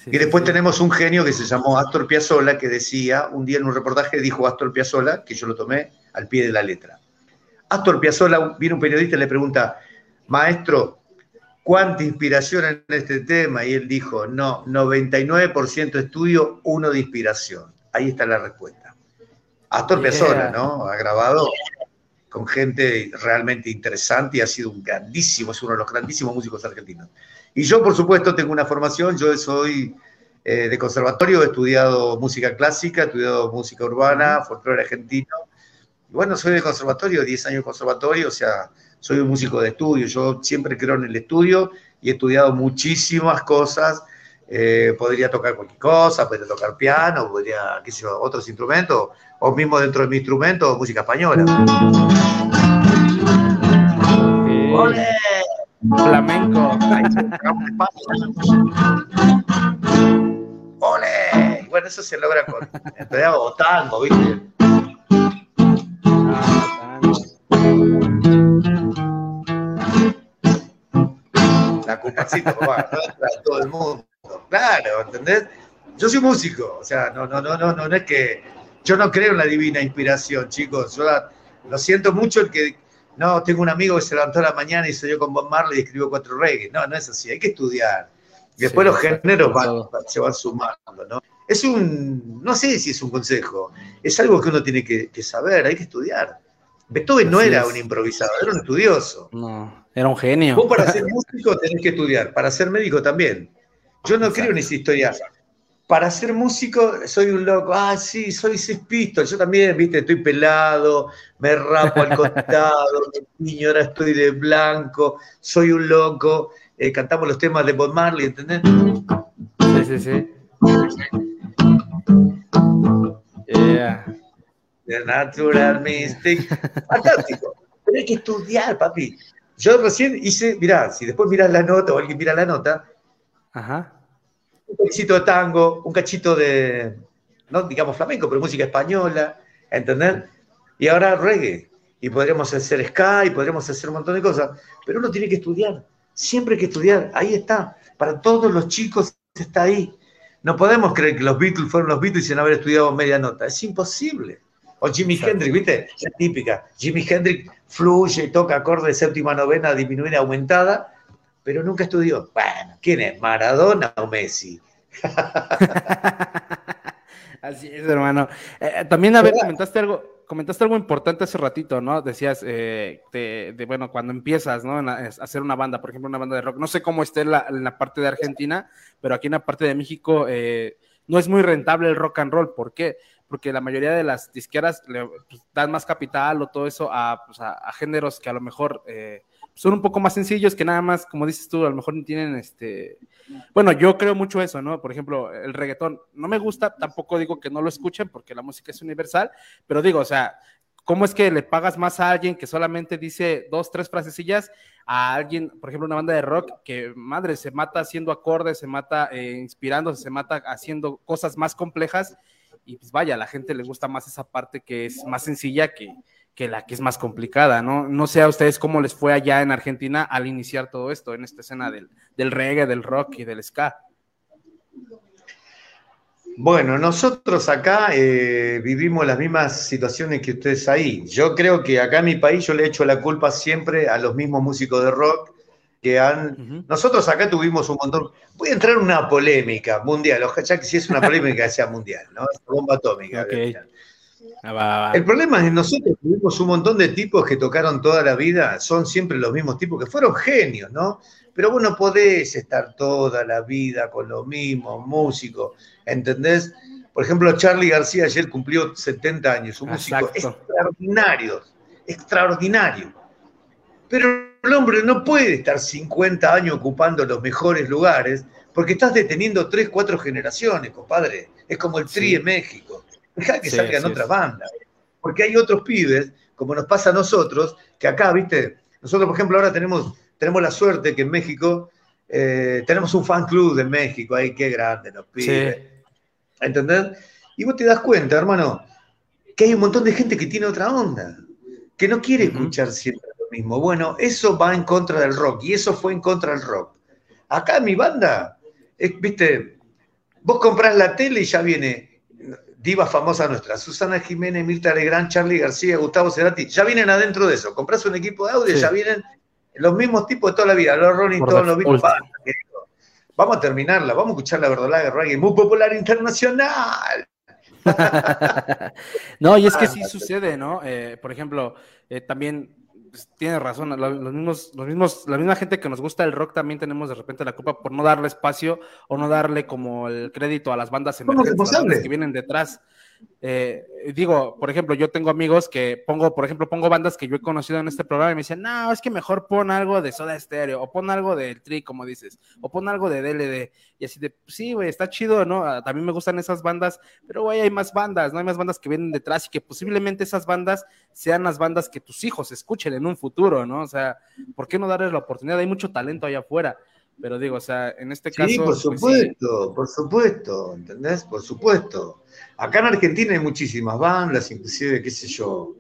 y después tenemos un genio que se llamó Astor Piazzolla, que decía, un día en un reportaje dijo Astor Piazzolla, que yo lo tomé al pie de la letra. Astor Piazzolla, viene un periodista y le pregunta, maestro, cuánta inspiración en este tema y él dijo, no, 99% estudio, uno de inspiración. Ahí está la respuesta. Astor Piazzolla, ¿no? Ha grabado con gente realmente interesante y ha sido un grandísimo, es uno de los grandísimos músicos argentinos. Y yo, por supuesto, tengo una formación, yo soy eh, de conservatorio, he estudiado música clásica, he estudiado música urbana, folclore argentino. Y bueno, soy de conservatorio, 10 años de conservatorio, o sea, soy un músico de estudio, yo siempre creo en el estudio y he estudiado muchísimas cosas. Eh, podría tocar cualquier cosa, podría tocar piano, podría, qué sé yo, otros instrumentos, o mismo dentro de mi instrumento, música española. ¡Ole! Flamenco. ¡Ole! Bueno, eso se logra con. o tango, ¿viste? Ah, la cupacito, papá, todo el mundo. Claro, ¿entendés? Yo soy músico, o sea, no, no, no, no, no, es que yo no creo en la divina inspiración, chicos. Yo lo siento mucho el que no, tengo un amigo que se levantó a la mañana y salió con Bob Marley y escribió cuatro reggae. No, no es así, hay que estudiar. después los géneros se van sumando, ¿no? Es un, no sé si es un consejo, es algo que uno tiene que, saber, hay que estudiar. Beethoven no era un improvisador, era un estudioso. No. Era un genio. Vos para ser [laughs] músico tenés que estudiar, para ser médico también. Yo no creo en esa historia. Para ser músico soy un loco. Ah, sí, soy pistols. Yo también, viste, estoy pelado, me rapo al costado, [laughs] niño, ahora estoy de blanco, soy un loco. Eh, cantamos los temas de Bob Marley, ¿entendés? Sí, sí, sí. The Natural [laughs] Mystic. Fantástico. Hay que estudiar, papi. Yo recién hice, mirá, si después mirás la nota o alguien mira la nota, Ajá. un cachito de tango, un cachito de, no digamos flamenco, pero música española, ¿entendés? Y ahora reggae. Y podríamos hacer ska y podríamos hacer un montón de cosas. Pero uno tiene que estudiar. Siempre hay que estudiar. Ahí está. Para todos los chicos está ahí. No podemos creer que los Beatles fueron los Beatles sin haber estudiado media nota. Es imposible. O Jimi Hendrix, ¿viste? La típica. Jimi Hendrix fluye, toca acorde de séptima novena, disminuida, aumentada, pero nunca estudió. Bueno, ¿quién es? ¿Maradona o Messi? [laughs] Así es, hermano. Eh, también, a ver, comentaste algo, comentaste algo importante hace ratito, ¿no? Decías eh, de, de, bueno, cuando empiezas, ¿no? A hacer una banda, por ejemplo, una banda de rock. No sé cómo esté en la, en la parte de Argentina, pero aquí en la parte de México eh, no es muy rentable el rock and roll. ¿Por qué? Porque la mayoría de las disqueras le pues, dan más capital o todo eso a, pues, a, a géneros que a lo mejor eh, son un poco más sencillos que nada más, como dices tú, a lo mejor no tienen este. Bueno, yo creo mucho eso, ¿no? Por ejemplo, el reggaetón no me gusta, tampoco digo que no lo escuchen porque la música es universal, pero digo, o sea, ¿cómo es que le pagas más a alguien que solamente dice dos, tres frasecillas a alguien, por ejemplo, una banda de rock que, madre, se mata haciendo acordes, se mata eh, inspirándose, se mata haciendo cosas más complejas? Y pues vaya, a la gente le gusta más esa parte que es más sencilla que, que la que es más complicada, ¿no? No sé a ustedes cómo les fue allá en Argentina al iniciar todo esto, en esta escena del, del reggae, del rock y del ska. Bueno, nosotros acá eh, vivimos las mismas situaciones que ustedes ahí. Yo creo que acá en mi país yo le echo la culpa siempre a los mismos músicos de rock que han... Uh -huh. Nosotros acá tuvimos un montón... Voy a entrar en una polémica mundial, ya que si es una polémica sea mundial, ¿no? Es bomba atómica. Okay. Ah, va, va. El problema es que nosotros tuvimos un montón de tipos que tocaron toda la vida, son siempre los mismos tipos, que fueron genios, ¿no? Pero vos no podés estar toda la vida con los mismos músicos, ¿entendés? Por ejemplo, Charlie García ayer cumplió 70 años, un músico Exacto. extraordinario, extraordinario. Pero el hombre no puede estar 50 años ocupando los mejores lugares porque estás deteniendo 3, 4 generaciones, compadre. Es como el Tri Sí. en México. Deja que Sí, salgan otras es. bandas. Porque hay otros pibes, como nos pasa a nosotros, que acá, viste, nosotros, por ejemplo, ahora tenemos, tenemos la suerte que en México eh, tenemos un fan club de México, ahí qué grande los pibes. ¿Entendés? Y vos te das cuenta, hermano, que hay un montón de gente que tiene otra onda, que no quiere escuchar siempre mismo. Bueno, eso va en contra del rock y eso fue en contra del rock. Acá en mi banda, es- viste, vos comprás la tele y ya viene diva famosa nuestra, Susana Jiménez, Mirta Legrand, Charlie García, Gustavo Cerati, ya vienen adentro de eso. Comprás un equipo de audio, Sí. ya vienen los mismos tipos de toda la vida, los Rolling Stones, los querido. Vamos a terminarla, vamos a escuchar la verdolaga reggae, muy popular internacional. [laughs] no, y es que sí [laughs] sucede, ¿no? Eh, por ejemplo, eh, también pues, tiene razón, lo- los mismos, los mismos, la misma gente que nos gusta el rock también tenemos de repente la culpa por no darle espacio o no darle como el crédito a las bandas emergentes, las que vienen detrás. Eh, digo, por ejemplo, yo tengo amigos que pongo, por ejemplo, pongo bandas que yo he conocido en este programa y me dicen, no, es que mejor pon algo de Soda Stereo, o pon algo del Tri, como dices, o pon algo de DLD. Y así de, "Pues sí, güey, está chido, ¿no? Ah, También me gustan esas bandas, pero güey, hay más bandas, ¿no? Hay más bandas que vienen detrás y que posiblemente esas bandas sean las bandas que tus hijos escuchen en un futuro, ¿no? O sea, ¿por qué no darles la oportunidad? Hay mucho talento allá afuera. Pero digo, o sea, en este caso. Sí, por pues, sí. supuesto, por supuesto, ¿entendés? Por supuesto. Acá en Argentina hay muchísimas bandas, inclusive, qué sé yo,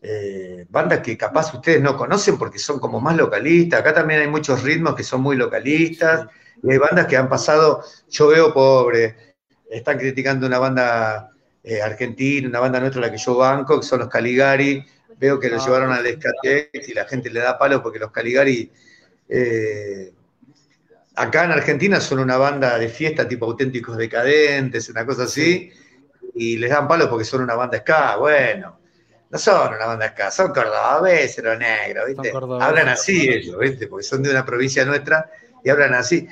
eh, bandas que capaz ustedes no conocen porque son como más localistas. Acá también hay muchos ritmos que son muy localistas. Y hay bandas que han pasado, yo veo pobre, están criticando una banda eh, argentina, una banda nuestra, la que yo banco, que son los Caligari. Veo que lo Ah, llevaron al Escatex y la gente le da palo porque los Caligari eh, acá en Argentina son una banda de fiesta tipo auténticos decadentes, una cosa así, y les dan palo porque son una banda ska. Bueno, no son una banda ska, son cordobeses, los negros, ¿viste? Hablan así ellos, ¿viste? Porque son de una provincia nuestra y hablan así.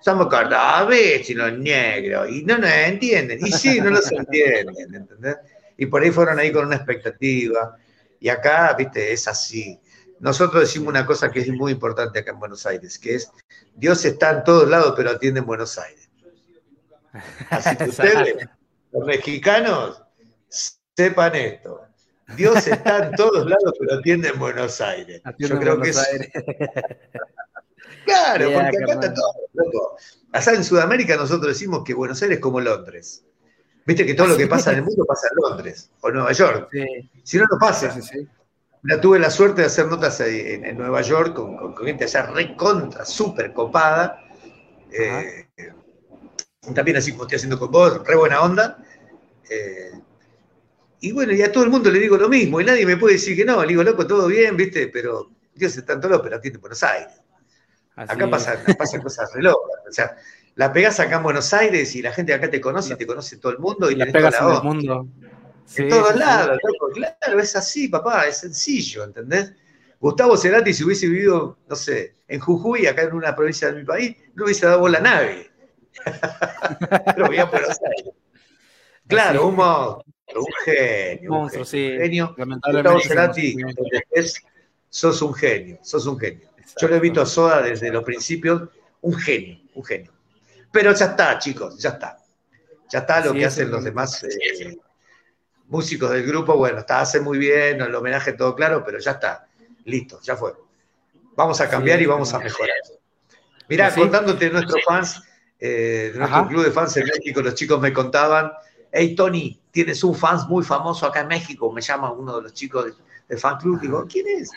Somos cordobeses, los negros, y no nos entienden. Y sí, no los entienden, ¿entendés? Y por ahí fueron ahí con una expectativa. Y acá, viste, es así. Nosotros decimos una cosa que es muy importante acá en Buenos Aires, que es, Dios está en todos lados, pero atiende en Buenos Aires. Así que [laughs] ustedes, los mexicanos, sepan esto. Dios está en todos lados, pero atiende en Buenos Aires. Atiende Yo creo Buenos que es. Aires. [laughs] Claro, Yeah, porque acá está todo, loco. Allá en Sudamérica nosotros decimos que Buenos Aires es como Londres. Viste que todo lo que pasa en el mundo pasa en Londres o Nueva York. Sí, Si no, no pasa. sí, sí, Ya tuve la suerte de hacer notas en, en Nueva York con, con- con gente allá re contra, súper copada. Eh, también así como estoy haciendo con vos, re buena onda. Eh, y bueno, y a todo el mundo le digo lo mismo, y nadie me puede decir que no. Le digo, loco, todo bien, ¿viste? Pero Dios está en todo lo pero atiende en Buenos Aires. Así Acá es. pasan, cosas re locas. O sea, la pegás acá en Buenos Aires y la gente de acá te conoce y te conoce todo el mundo y la pegas la en el mundo. Sí, En todos lados, loco, claro, es así, papá, es sencillo, ¿entendés? Gustavo Cerati, si hubiese vivido, no sé, en Jujuy, acá en una provincia de mi país, no hubiese dado bola a nadie. [laughs] Pero Buenos Aires. Claro, un monstruo, un genio. un Monstruo, genio, sí. Gustavo Cerati, estés, sos un genio, sos un genio. Yo lo he visto a Soda desde los principios, un genio, un genio. Pero ya está, chicos, ya está. Ya está lo que es, hacen los demás eh, músicos del grupo. Bueno, está, hace muy bien, el homenaje todo claro, pero ya está. Listo, ya fue. Vamos a cambiar Sí, y vamos a mejorar. Mirá, sí. contándote de nuestros fans, eh, de nuestro Ajá. club de fans en México, los chicos me contaban, hey Tony, tienes un fans muy famoso acá en México, me llama uno de los chicos del, fan club, digo, ¿quién es?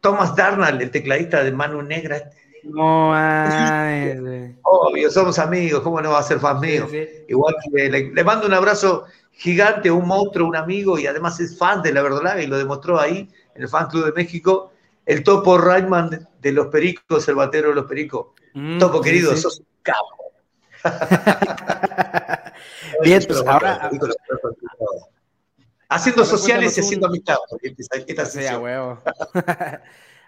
Thomas Darnall, el tecladista de Manu Negra. No, ay. [laughs] Obvio, somos amigos, ¿cómo no va a ser fan mío? Sí. Igual que le, le mando un abrazo gigante, un monstruo, un amigo, y además es fan de la verdolaga y lo demostró ahí, en el Fan Club de México, el Topo Raimán de, los Pericos, el batero de los Pericos. Mm, Topo sí, querido, sí. sos un capo. [laughs] Bien, pues ahora. Haciendo ver, sociales y haciendo un- amistad. porque esta- esta Sí, a sesión. huevo. [laughs]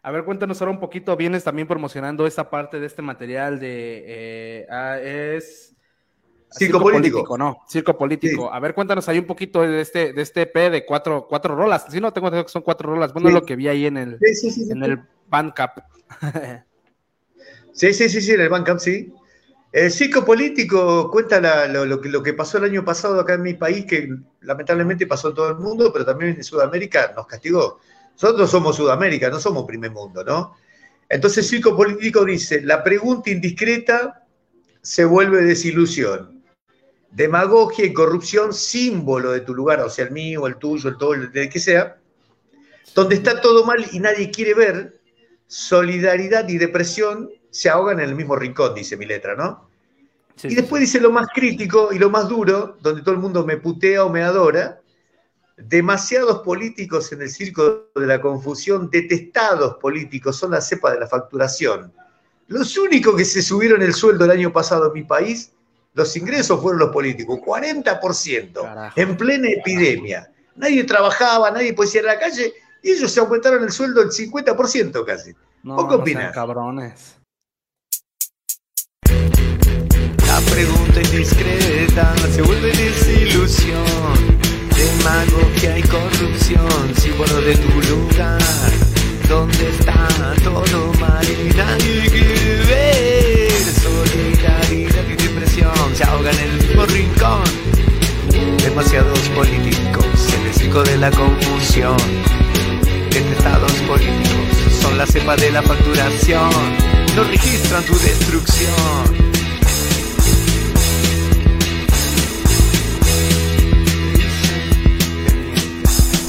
A ver, cuéntanos ahora un poquito. Vienes también promocionando esta parte de este material de. eh, ah, es. Circo político. ¿no? Circo político. A ver, cuéntanos ahí un poquito de este, de este EP de cuatro, cuatro rolas. Si no, tengo entendido que son cuatro rolas. Bueno, Sí. lo que vi ahí en el, Sí, sí, sí, sí. en el Bandcamp. Sí, sí, sí, sí, en el Bandcamp, sí. El circo político cuenta la- lo, lo que, lo que pasó el año pasado acá en mi país, que lamentablemente pasó en todo el mundo, pero también en Sudamérica nos castigó. Nosotros somos Sudamérica, no somos primer mundo, ¿no? Entonces, circo político dice, la pregunta indiscreta se vuelve desilusión. Demagogia y corrupción, símbolo de tu lugar, o sea, el mío, el tuyo, el todo, el que sea, donde está todo mal y nadie quiere ver, solidaridad y depresión se ahogan en el mismo rincón, dice mi letra, ¿no? Sí, y sí, después dice lo más crítico y lo más duro, donde todo el mundo me putea o me adora, demasiados políticos en el circo de la confusión, detestados políticos, son la cepa de la facturación. Los únicos que se subieron el sueldo el año pasado en mi país, los ingresos fueron los políticos, 40%, Carajo. en plena epidemia. Nadie trabajaba, nadie podía ir a la calle, y ellos se aumentaron el sueldo el 50% casi. No, ¿Vos qué no opinás? cabrones. La pregunta indiscreta se vuelve desilusión. Demagogia y corrupción, símbolo de tu lugar. Donde está todo mal y nadie quiere ver. Se ahogan en el mismo rincón. Demasiados políticos el circo de la confusión. Detestados políticos son la cepa de la facturación. No registran tu destrucción.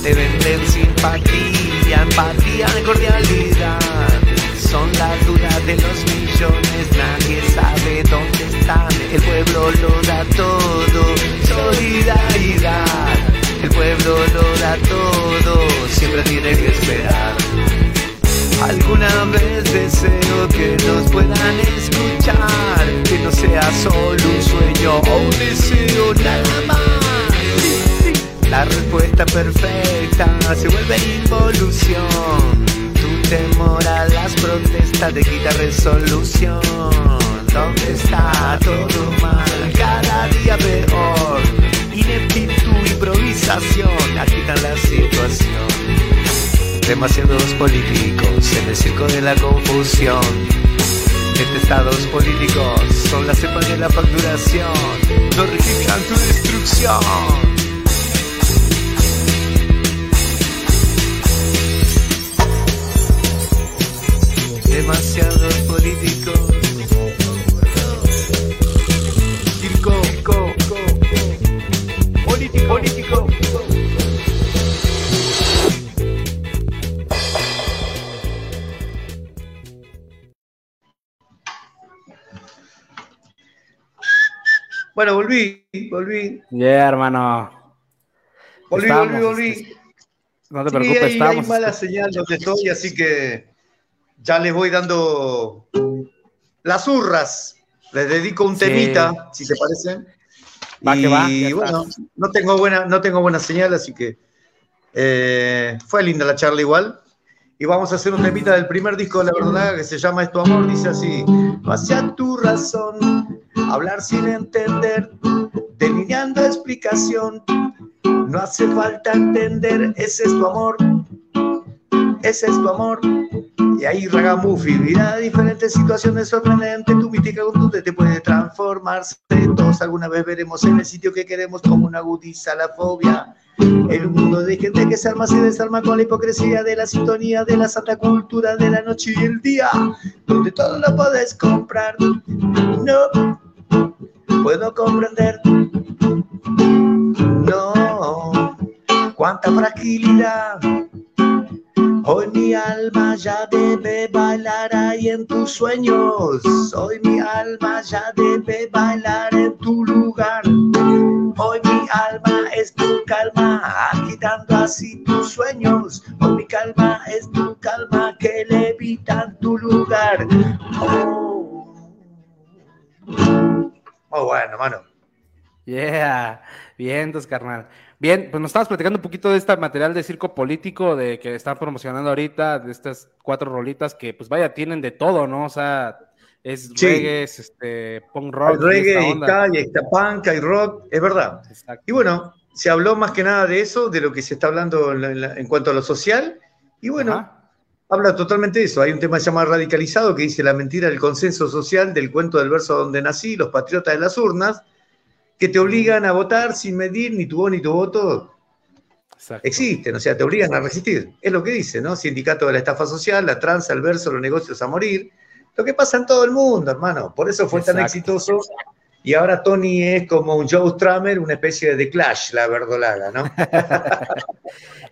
Te venden simpatía, empatía, cordialidad. Son la duda de los millones, nadie sabe dónde están. El pueblo lo da todo, solidaridad. El pueblo lo da todo, siempre tiene que esperar. Alguna vez deseo que nos puedan escuchar, que no sea solo un sueño o un deseo nada más. La respuesta perfecta se vuelve involución. Temor las protestas te quita resolución. ¿Dónde está todo mal? Cada día peor. Ineptitud, improvisación, agitan la situación. Demasiados políticos en el circo de la confusión. Detestados políticos son la cepa de la facturación. No registran tu destrucción. Demasiado político. Circo, político, político. Bueno, volví, volví. Yeah, hermano. Volví, Estábamos, volví, volví. este, No te Sí, preocupes, hay, hay estábamos. mala señal donde estoy, así que ya les voy dando las urras. Les dedico un Sí. temita, si te parece. Va y que va, ya bueno, no tengo buena, no tengo buena señal, así que eh, fue linda la charla igual. Y vamos a hacer un temita del primer disco de La Verdad que se llama Es tu amor, dice así. Hacia tu razón, hablar sin entender, delineando explicación. No hace falta entender, ese es tu amor, ese es tu amor. Y ahí Ragamuffin, mira diferentes situaciones sorprendentes, tu mística contundente puede transformarse. Todos alguna vez veremos en el sitio que queremos como una agudiza la fobia. En un mundo de gente que se arma y desarma con la hipocresía de la sintonía de la santa cultura de la noche y el día, donde todo lo puedes comprar. No puedo comprender. No, cuánta fragilidad. Hoy mi alma ya debe bailar ahí en tus sueños. Hoy mi alma ya debe bailar en tu lugar. Hoy mi alma es tu calma, agitando así tus sueños. Hoy mi calma es tu calma que levita tu lugar. Oh. Muy bueno, mano. Yeah, bien, entonces, carnal. Bien, pues nos estabas platicando un poquito de este material de circo político de que están promocionando ahorita, de estas cuatro rolitas que, pues vaya, tienen de todo, ¿no? O sea, es Sí. reggae, es este, punk rock. Reggae, y y está punk, hay rock, es verdad. Exacto. Y bueno, se habló más que nada de eso, de lo que se está hablando en, la- en la- en cuanto a lo social. Y bueno, Ajá. habla totalmente de eso. Hay un tema llamado radicalizado que dice la mentira del consenso social del cuento del verso donde nací, los patriotas de las urnas, que te obligan a votar sin medir ni tu voz ni tu voto. Exacto. Existen, o sea, te obligan a resistir. Es lo que dice, ¿no? Sindicato de la estafa social, la tranza, el verso, los negocios a morir. Lo que pasa en todo el mundo, hermano. Por eso fue tan exitoso. Y ahora Tony es como un Joe Stramer, una especie de Clash, la verdolaga, ¿no? [laughs]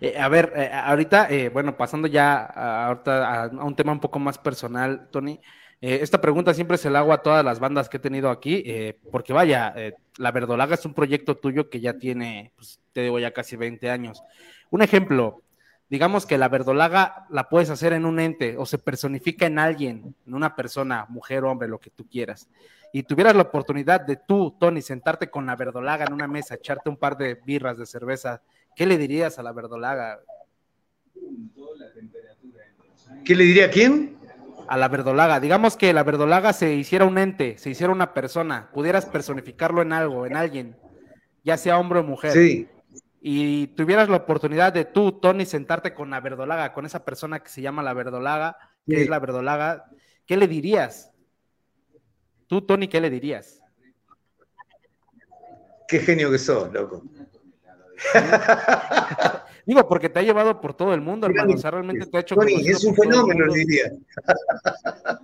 Eh, a ver, eh, ahorita, eh, bueno, pasando ya a, a, a un tema un poco más personal, Tony. esta pregunta siempre se la hago a todas las bandas que he tenido aquí, porque vaya, La Verdolaga es un proyecto tuyo que ya tiene, pues, te digo, ya casi 20 años. Un ejemplo, digamos que La Verdolaga la puedes hacer en un ente o se personifica en alguien, en una persona, mujer, hombre, lo que tú quieras. Y tuvieras la oportunidad de tú, Tony, sentarte con La Verdolaga en una mesa, echarte un par de birras de cerveza, ¿qué le dirías a La Verdolaga? ¿Qué le diría a quién? A la verdolaga. Digamos que la verdolaga se hiciera un ente, se hiciera una persona, pudieras personificarlo en algo, en alguien, ya sea hombre o mujer. Sí. Y tuvieras la oportunidad de tú, Tony, sentarte con la verdolaga, con esa persona que se llama la verdolaga, que Sí. es la verdolaga, ¿qué le dirías? Tú, Tony, ¿qué le dirías? Qué genio que sos, loco. [laughs] Digo, porque te ha llevado por todo el mundo, hermano. Tony, O sea, realmente te ha hecho. Tony, es un fenómeno, diría. [laughs]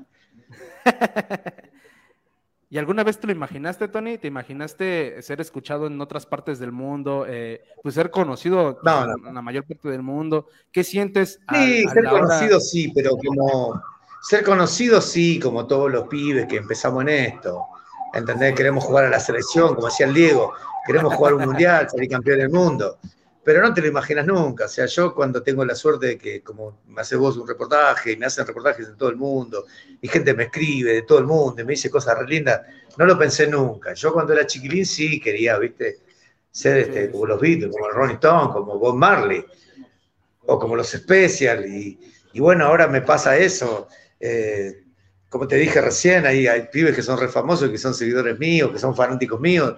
¿Y alguna vez te lo imaginaste, Tony? ¿Te imaginaste ser escuchado en otras partes del mundo? eh, pues ser conocido No, en, no. en la mayor parte del mundo. ¿Qué sientes? Sí, a ser hora- conocido sí, pero como. Ser conocido sí, como todos los pibes que empezamos en esto. ¿Entendés? Queremos jugar a la selección, como decía el Diego. Queremos jugar un mundial, salir campeón del mundo. Pero no te lo imaginas nunca. O sea, yo cuando tengo la suerte de que, como me haces vos un reportaje, y me hacen reportajes de todo el mundo, y gente me escribe de todo el mundo, y me dice cosas re lindas, no lo pensé nunca. Yo cuando era chiquilín sí quería, viste, ser este, como los Beatles, como el Ronnie Stone, como Bob Marley, o como los Special. Y, y bueno, ahora me pasa eso. Eh, como te dije recién, ahí hay pibes que son re famosos, que son seguidores míos, que son fanáticos míos.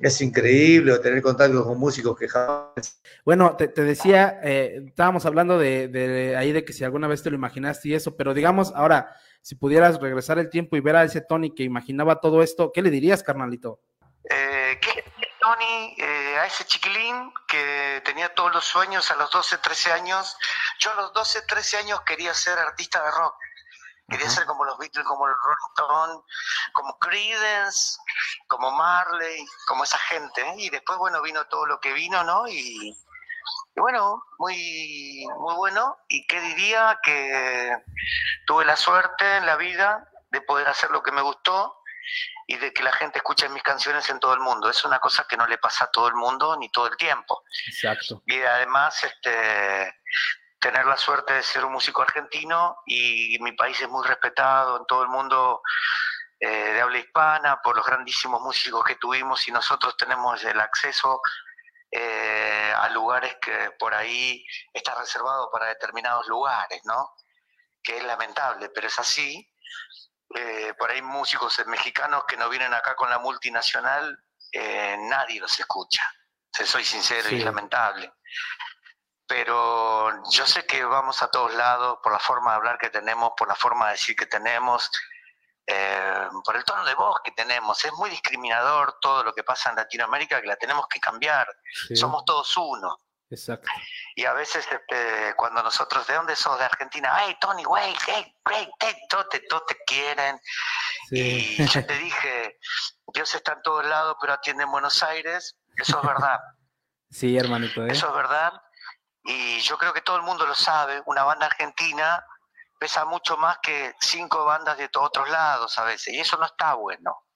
Es increíble tener contacto con músicos que jamás Bueno, te, te decía, eh, estábamos hablando de, de ahí de que si alguna vez te lo imaginaste y eso, pero digamos, ahora, si pudieras regresar el tiempo y ver a ese Tony que imaginaba todo esto, ¿qué le dirías, carnalito? Eh, ¿Qué le diría Tony eh, a ese chiquilín que tenía todos los sueños a los 12, 13 años? Yo a los 12, 13 años quería ser artista de rock. Quería ser como los Beatles, como el Rolling Stone, como Creedence, como Marley, como esa gente. ¿eh? Y después, bueno, vino todo lo que vino, ¿no? Y, y bueno, muy, muy bueno. ¿Y qué diría? Que tuve la suerte en la vida de poder hacer lo que me gustó y de que la gente escuche mis canciones en todo el mundo. Es una cosa que no le pasa a todo el mundo ni todo el tiempo. Exacto. Y además, este, tener la suerte de ser un músico argentino y mi país es muy respetado en todo el mundo eh, de habla hispana por los grandísimos músicos que tuvimos y nosotros tenemos el acceso eh, a lugares que por ahí está reservado para determinados lugares, ¿no? Que es lamentable, pero es así. Eh, por ahí músicos mexicanos que no vienen acá con la multinacional, eh, nadie los escucha. Soy sincero y es lamentable. Pero yo sé que vamos a todos lados por la forma de hablar que tenemos, por la forma de decir que tenemos, eh, por el tono de voz que tenemos. Es muy discriminador todo lo que pasa en Latinoamérica que la tenemos que cambiar. Sí, Somos todos uno. exacto. Y a veces este, cuando nosotros, ¿de dónde sos? De Argentina. Hey, Tony, güey, hey, great, hey, todos te, te quieren. Sí. Y yo te dije, Dios está en todos lados, pero atiende en Buenos Aires. Eso es verdad. [laughs] Sí, hermanito, ¿eh? Eso es verdad. Y yo creo que todo el mundo lo sabe. Una banda argentina pesa mucho más que cinco bandas de otros lados a veces. Y eso no está bueno.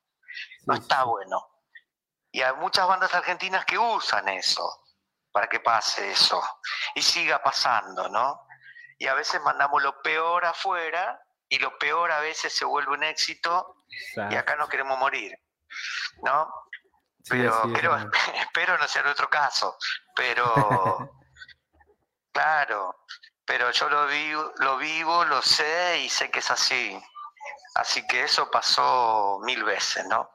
No está bueno. Y hay muchas bandas argentinas que usan eso para que pase eso y siga pasando, ¿no? Y a veces mandamos lo peor afuera y lo peor a veces se vuelve un éxito y acá no queremos morir, ¿no? Pero creo- [laughs] espero no sea nuestro caso, pero [laughs] claro, pero yo lo vivo, lo vivo, lo sé y sé que es así. Así que eso pasó mil veces, ¿no?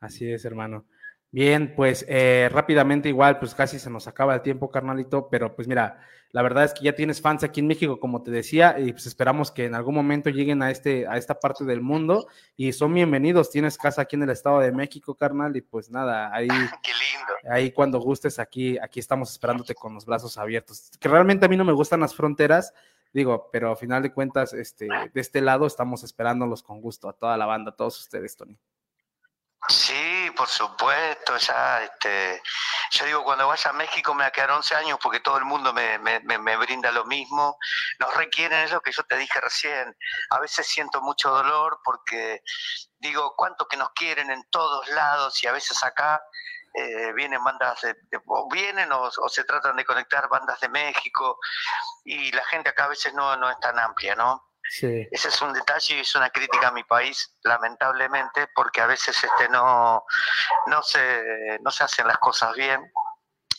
Así es, hermano. Bien, pues eh, rápidamente igual, pues casi se nos acaba el tiempo, carnalito, pero pues mira, la verdad es que ya tienes fans aquí en México, como te decía, y pues esperamos que en algún momento lleguen a, este, a esta parte del mundo y son bienvenidos. Tienes casa aquí en el Estado de México, carnal, y pues nada, ahí, [laughs] Qué lindo. ahí cuando gustes, aquí, aquí estamos esperándote con los brazos abiertos. Que realmente a mí no me gustan las fronteras, digo, pero a final de cuentas, este, de este lado estamos esperándolos con gusto a toda la banda, a todos ustedes, Tony. Sí, por supuesto, ya, este, yo digo, cuando vaya a México me va a quedar 11 años porque todo el mundo me, me, me, brinda lo mismo. Nos requieren eso que yo te dije recién. A veces siento mucho dolor porque digo, cuánto que nos quieren en todos lados y a veces acá eh, vienen bandas, de- o vienen o, o se tratan de conectar bandas de México y la gente acá a veces no, no es tan amplia, ¿no? Sí. Ese es un detalle y es una crítica a mi país, lamentablemente, porque a veces este no, no, se, no se hacen las cosas bien.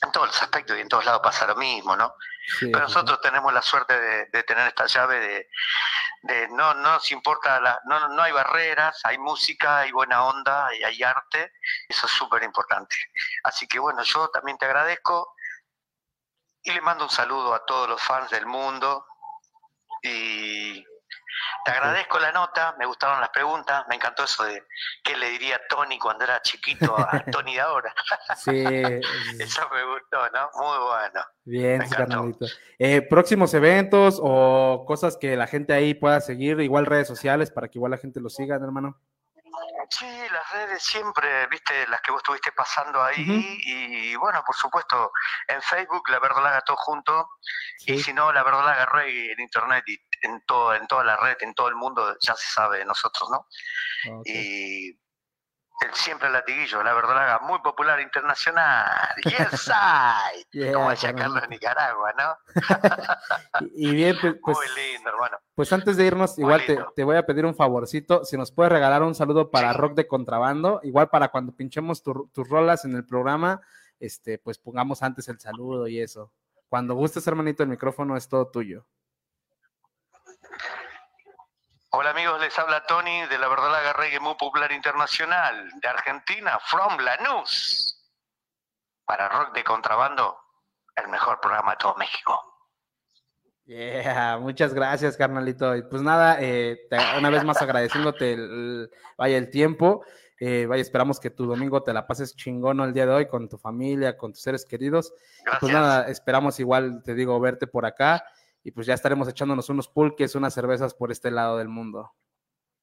En todos los aspectos y en todos lados pasa lo mismo, ¿no? sí, Pero sí. nosotros tenemos la suerte de, de tener esta llave de, de no, no nos importa, la, no, no hay barreras, hay música, hay buena onda y hay arte, eso es súper importante. Así que bueno, yo también te agradezco y le mando un saludo a todos los fans del mundo y te agradezco la nota, me gustaron las preguntas, me encantó eso de qué le diría Tony cuando era chiquito a [laughs] Tony de ahora. Sí, [laughs] Eso me gustó, ¿no? Muy bueno. bien. Eh, próximos eventos o cosas que la gente ahí pueda seguir, igual redes sociales para que igual la gente lo siga, hermano. Sí, las redes siempre, viste, las que vos estuviste pasando ahí y bueno, por supuesto, en Facebook La Verdolaga todo junto y si no, La Verdolaga Reggae en internet y en, todo, en toda la red, en todo el mundo, ya se sabe de nosotros, ¿no? ok. Y el siempre latiguillo, La Verdolaga, muy popular internacional, [laughs] yes side, Yeah, como decía. Carlos de Nicaragua, ¿no? [laughs] Y, y bien, pues, pues, muy lindo, hermano. pues antes de irnos, igual te, te voy a pedir un favorcito, si nos puedes regalar un saludo para Sí. Rock de Contrabando, igual para cuando pinchemos tu- tus rolas en el programa, este, pues pongamos antes el saludo y eso. Cuando gustes, hermanito, el micrófono es todo tuyo. Hola amigos, les habla Tony de la Verdolaga Reggae muy popular internacional de Argentina, from Lanús. Para Rock de Contrabando, el mejor programa de todo México. Yeah, muchas gracias, carnalito. Y pues nada, eh, una vez más agradeciéndote el, el- vaya el tiempo. Eh, vaya, esperamos que tu domingo te la pases chingón el día de hoy con tu familia, con tus seres queridos. Y Gracias. Pues nada, esperamos igual, te digo, verte por acá. Y pues ya estaremos echándonos unos pulques, unas cervezas por este lado del mundo.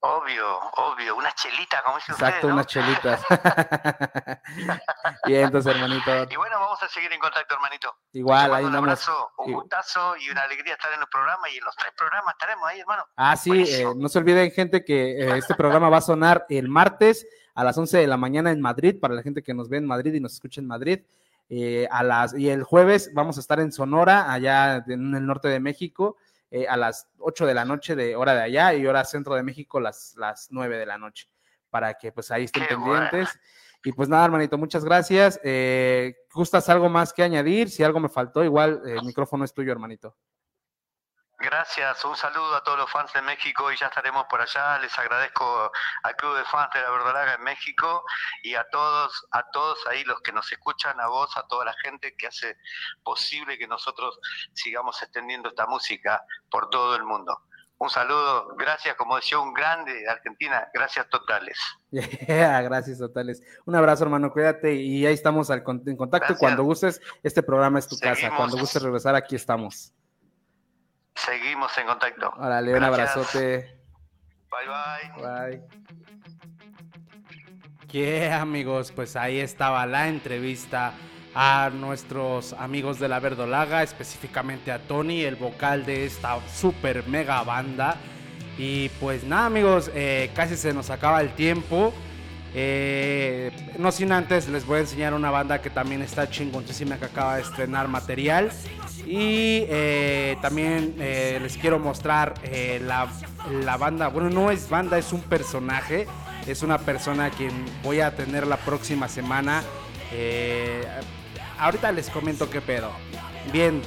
Obvio, obvio, una chelita, como dicen Exacto, ustedes, ¿no? unas chelitas. [laughs] Bien, entonces, hermanito. Y bueno, vamos a seguir en contacto, hermanito. Igual, ahí un abrazo, un Igual. gustazo y una alegría estar en el programa y en los tres programas estaremos ahí, hermano. Ah, sí, eh, no se olviden, gente, que eh, este programa va a sonar el martes a las 11 de la mañana en Madrid, para la gente que nos ve en Madrid y nos escucha en Madrid. Eh, a las, y el jueves vamos a estar en Sonora, allá en el norte de México, eh, a las 8 de la noche de hora de allá y hora centro de México las, las 9 de la noche, para que pues ahí estén Qué pendientes. Y pues nada, hermanito, muchas gracias. Eh, ¿Gustas algo más que añadir? Si algo me faltó, igual eh, el micrófono es tuyo, hermanito. Gracias, un saludo a todos los fans de México y ya estaremos por allá. Les agradezco al Club de Fans de la Verdolaga en México y a todos, a todos ahí los que nos escuchan, a vos, a toda la gente que hace posible que nosotros sigamos extendiendo esta música por todo el mundo. Un saludo, gracias, como decía un grande de Argentina, gracias totales. [laughs] Yeah, gracias totales. Un abrazo, hermano, cuídate y ahí estamos en contacto. Gracias. Cuando gustes, este programa es tu casa. Cuando gustes regresar, aquí estamos. Seguimos en contacto. Órale, un abrazote. Bye bye. Bye. ¿Qué amigos? Pues ahí estaba la entrevista a nuestros amigos de la Verdolaga, específicamente a Tony, el vocal de esta super mega banda. Y pues nada amigos, eh, casi se nos acaba el tiempo. Eh, no sin antes les voy a enseñar una banda que también está chingoncísima que acaba de estrenar material. Y eh, también eh, les quiero mostrar la, la banda. Bueno, no es banda, es un personaje. Es una persona a quien voy a tener la próxima semana. Ahorita les comento qué pedo. Bien,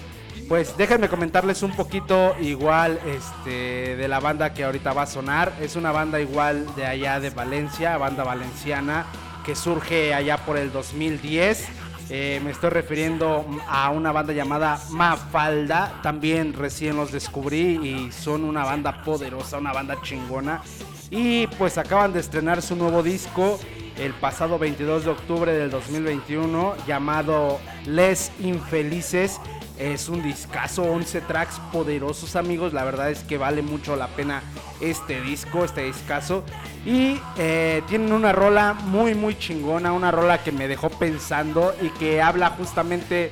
pues déjenme comentarles un poquito igual este, de la banda que ahorita va a sonar. Es una banda igual de allá de Valencia, banda valenciana, que surge allá por el 2010. Eh, me estoy refiriendo a una banda llamada Mafalda. También recién los descubrí y son una banda poderosa, una banda chingona. Y pues acaban de estrenar su nuevo disco el pasado 22 de octubre del 2021 llamado Les Infelices. Es un discazo, 11 tracks poderosos amigos. La verdad es que vale mucho la pena este disco, este discazo. Y eh, tienen una rola muy muy chingona, una rola que me dejó pensando y que habla justamente,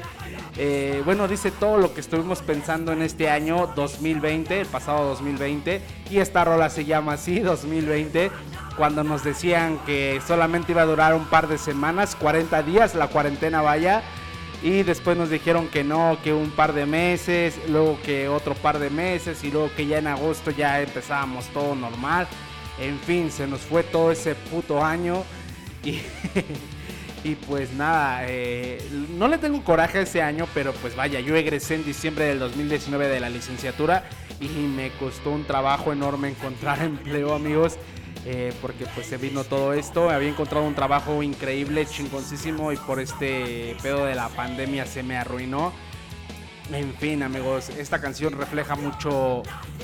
eh, bueno, dice todo lo que estuvimos pensando en este año 2020, el pasado 2020. Y esta rola se llama así, [laughs] 2020 cuando nos decían que solamente iba a durar un par de semanas, 40 días, la cuarentena vaya. Y después nos dijeron que no, que un par de meses, luego que otro par de meses y luego que ya en agosto ya empezábamos todo normal. En fin, se nos fue todo ese puto año. Y, [laughs] y pues nada, eh, no le tengo coraje ese año, pero pues vaya, yo egresé en diciembre del 2019 de la licenciatura y me costó un trabajo enorme encontrar [laughs] empleo, amigos. eh, porque pues se vino todo esto. Había encontrado un trabajo increíble, chingoncísimo y por este pedo de la pandemia se me arruinó. En fin, amigos, esta canción refleja mucho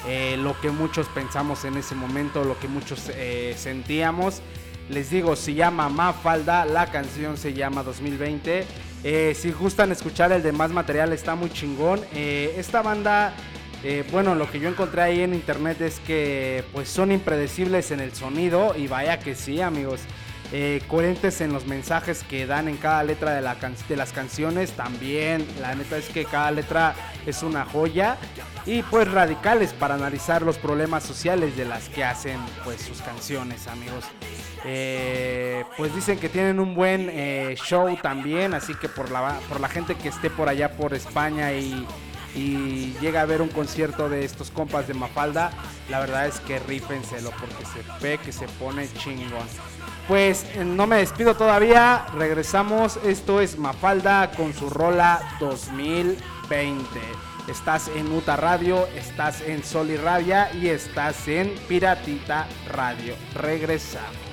eh, lo que muchos pensamos en ese momento, lo que muchos sentíamos. Les digo, se llama Mafalda, la canción se llama 2020. Eh, si gustan escuchar el demás material, está muy chingón. Eh, esta banda, eh, bueno, lo que yo encontré ahí en internet es que pues son impredecibles en el sonido y vaya que sí, amigos eh, coherentes en los mensajes que dan en cada letra de, las canciones. También, la neta es que cada letra es una joya. Y pues radicales para analizar los problemas sociales de las que hacen pues sus canciones, amigos. Eh, pues dicen que tienen un buen eh, show también, así que por la, por la gente que esté por allá por España y, y llega a ver un concierto de estos compas de Mafalda, la verdad es que rífenselo porque se ve que se pone chingón. Pues eh, no me despido todavía, regresamos, esto es Mafalda con su rola 2020. Estás en Uta Radio, estás en Sol y Rabia y estás en Piratita Radio. Regresamos.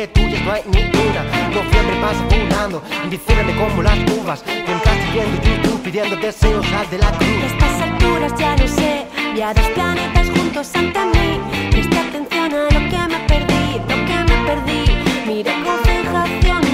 De tuyas no hay ni una Noviembre pasa volando, me como las uvas Dreamcast viendo YouTube pidiendo deseos al de la A cruz estas alturas ya lo sé, vi a dos planetas juntos ante mí. Presta atención a lo que me perdí, lo que me perdí. Miré con fijación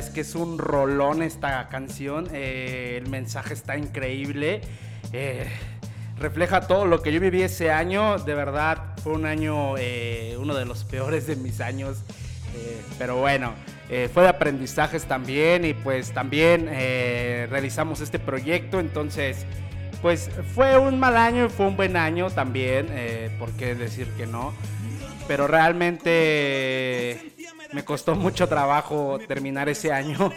es que es un rolón esta canción. eh, el mensaje está increíble. eh, refleja todo lo que yo viví ese año. De verdad, fue un año, eh, uno de los peores de mis años. pero bueno, fue de aprendizajes también. Y pues también realizamos este proyecto. Entonces, pues fue un mal año y fue un buen año también. ¿Por qué decir que no? Pero realmente me costó mucho trabajo terminar ese año.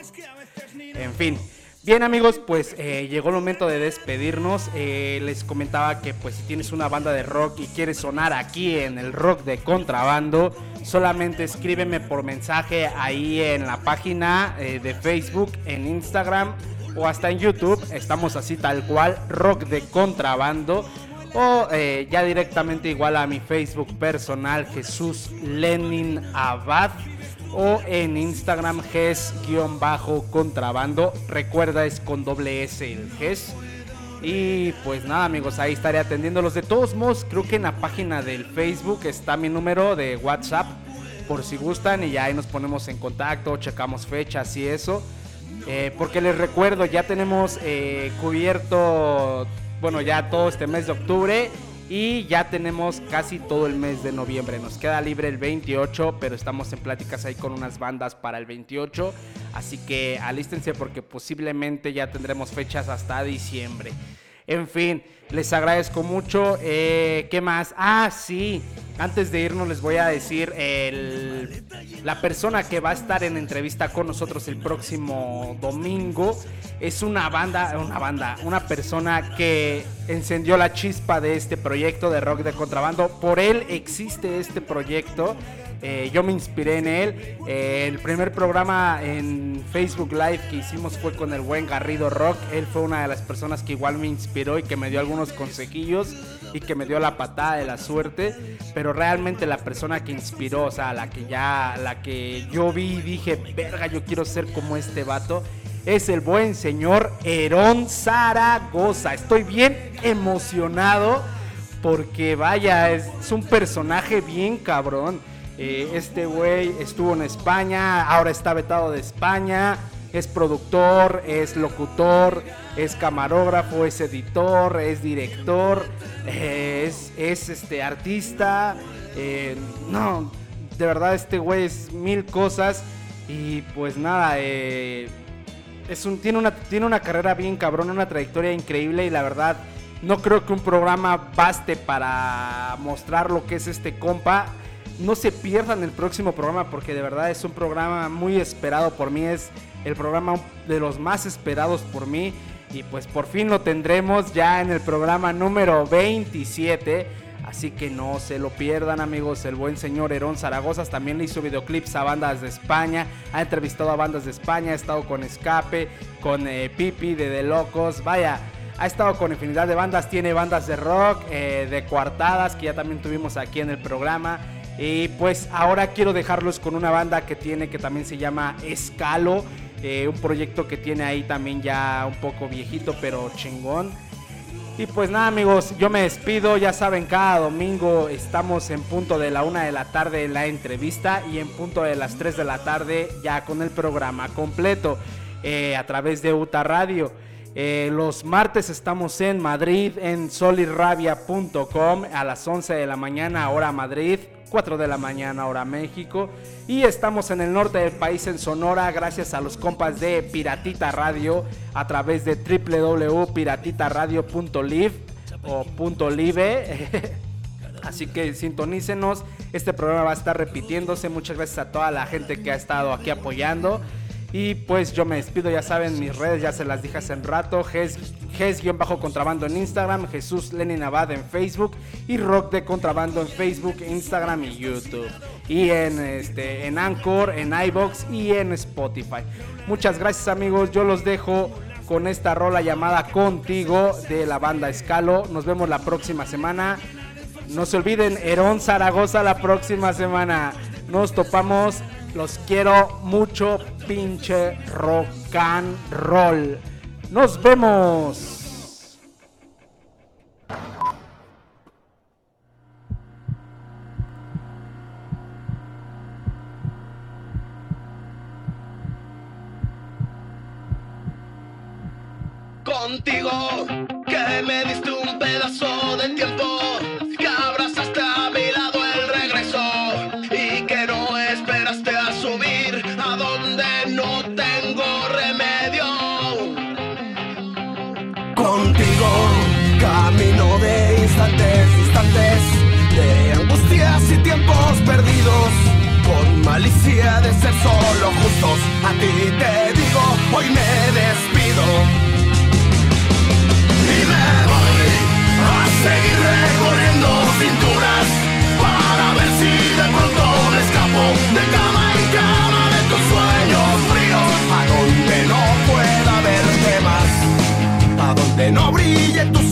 En fin. Bien amigos, pues eh, llegó el momento de despedirnos. Eh, les comentaba que pues si tienes una banda de rock y quieres sonar aquí en el rock de contrabando, solamente escríbeme por mensaje ahí en la página eh, de Facebook, en Instagram o hasta en YouTube. Estamos así tal cual, rock de contrabando. O eh, ya directamente igual a mi Facebook personal Jesús Lenin Abad o en Instagram GES-contrabando. Recuerda es con doble S el GES. Y pues nada amigos, ahí estaré atendiéndolos. De todos modos, creo que en la página del Facebook está mi número de WhatsApp por si gustan y ya ahí nos ponemos en contacto, checamos fechas y eso. Eh, porque les recuerdo, ya tenemos eh, cubierto, bueno, ya todo este mes de octubre y ya tenemos casi todo el mes de noviembre. Nos queda libre el 28, pero estamos en pláticas ahí con unas bandas para el 28. Así que alístense porque posiblemente ya tendremos fechas hasta diciembre. En fin, les agradezco mucho. Eh, ¿Qué más? Ah, sí. Antes de irnos les voy a decir el, la persona que va a estar en entrevista con nosotros el próximo domingo. Es una banda, una banda, una persona que encendió la chispa de este proyecto de rock de contrabando. Por él existe este proyecto. Eh, yo me inspiré en él. Eh, el primer programa en Facebook Live que hicimos fue con el buen Garrido Rock. Él fue una de las personas que igual me inspiró y que me dio algunos consejillos y que me dio la patada de la suerte. Pero realmente la persona que inspiró, o sea, la que ya, la que yo vi y dije, verga, yo quiero ser como este vato. Es el buen señor Herón Zaragoza. Estoy bien emocionado porque vaya, es un personaje bien cabrón. Eh, este güey estuvo en España, ahora está vetado de España. Es productor, es locutor, es camarógrafo, es editor, es director, eh, es, es, este artista. Eh, no, de verdad este güey es mil cosas. Y pues nada, es un, tiene, una, tiene una carrera bien cabrón, una trayectoria increíble y la verdad no creo que un programa baste para mostrar lo que es este compa no se pierdan el próximo programa porque de verdad es un programa muy esperado por mí. Es el programa de los más esperados por mí. Y pues por fin lo tendremos ya en el programa número 27. Así que no se lo pierdan amigos. El buen señor Herón Zaragoza también le hizo videoclips a bandas de España. Ha entrevistado a bandas de España. Ha estado con Escape, con eh, Pipi de The Locos. Vaya, ha estado con infinidad de bandas. Tiene bandas de rock, eh, de coartadas que ya también tuvimos aquí en el programa. Y pues ahora quiero dejarlos con una banda que tiene que también se llama Escalo. Eh, un proyecto que tiene ahí también ya un poco viejito pero chingón. Y pues nada amigos, yo me despido, ya saben, cada domingo estamos en punto de la una de la tarde en la entrevista y en punto de las 3 de la tarde ya con el programa completo eh, a través de UTA Radio. Eh, los martes estamos en Madrid en solirrabia.com a las 11 de la mañana hora Madrid 4 de la mañana hora México. Y estamos en el norte del país, en Sonora, gracias a los compas de Piratita Radio a través de www.piratitaradio.live o .live. [laughs] Así que sintonícenos. Este programa va a estar repitiéndose. Muchas gracias a toda la gente que ha estado aquí apoyando. Y pues yo me despido, ya saben, mis redes ya se las dije hace un rato. Ges-contrabando en Instagram, Jesús Lenin Abad en Facebook y Rock de Contrabando en Facebook, Instagram y YouTube. Y en, este, en Anchor, en iBox y en Spotify. Muchas gracias amigos, yo los dejo con esta rola llamada Contigo de la banda Escalo. Nos vemos la próxima semana. No se olviden, Herón Zaragoza la próxima semana. Nos topamos los quiero mucho, pinche rock and roll. Nos vemos. Contigo, que me diste un pedazo de tiempo de angustias y tiempos perdidos, con malicia de ser solo justos. A ti te digo, hoy me despido. Y me voy a seguir recorriendo cinturas para ver si de pronto me escapo de cama en cama de tus sueños fríos, a donde no pueda verte más, a donde no brille tu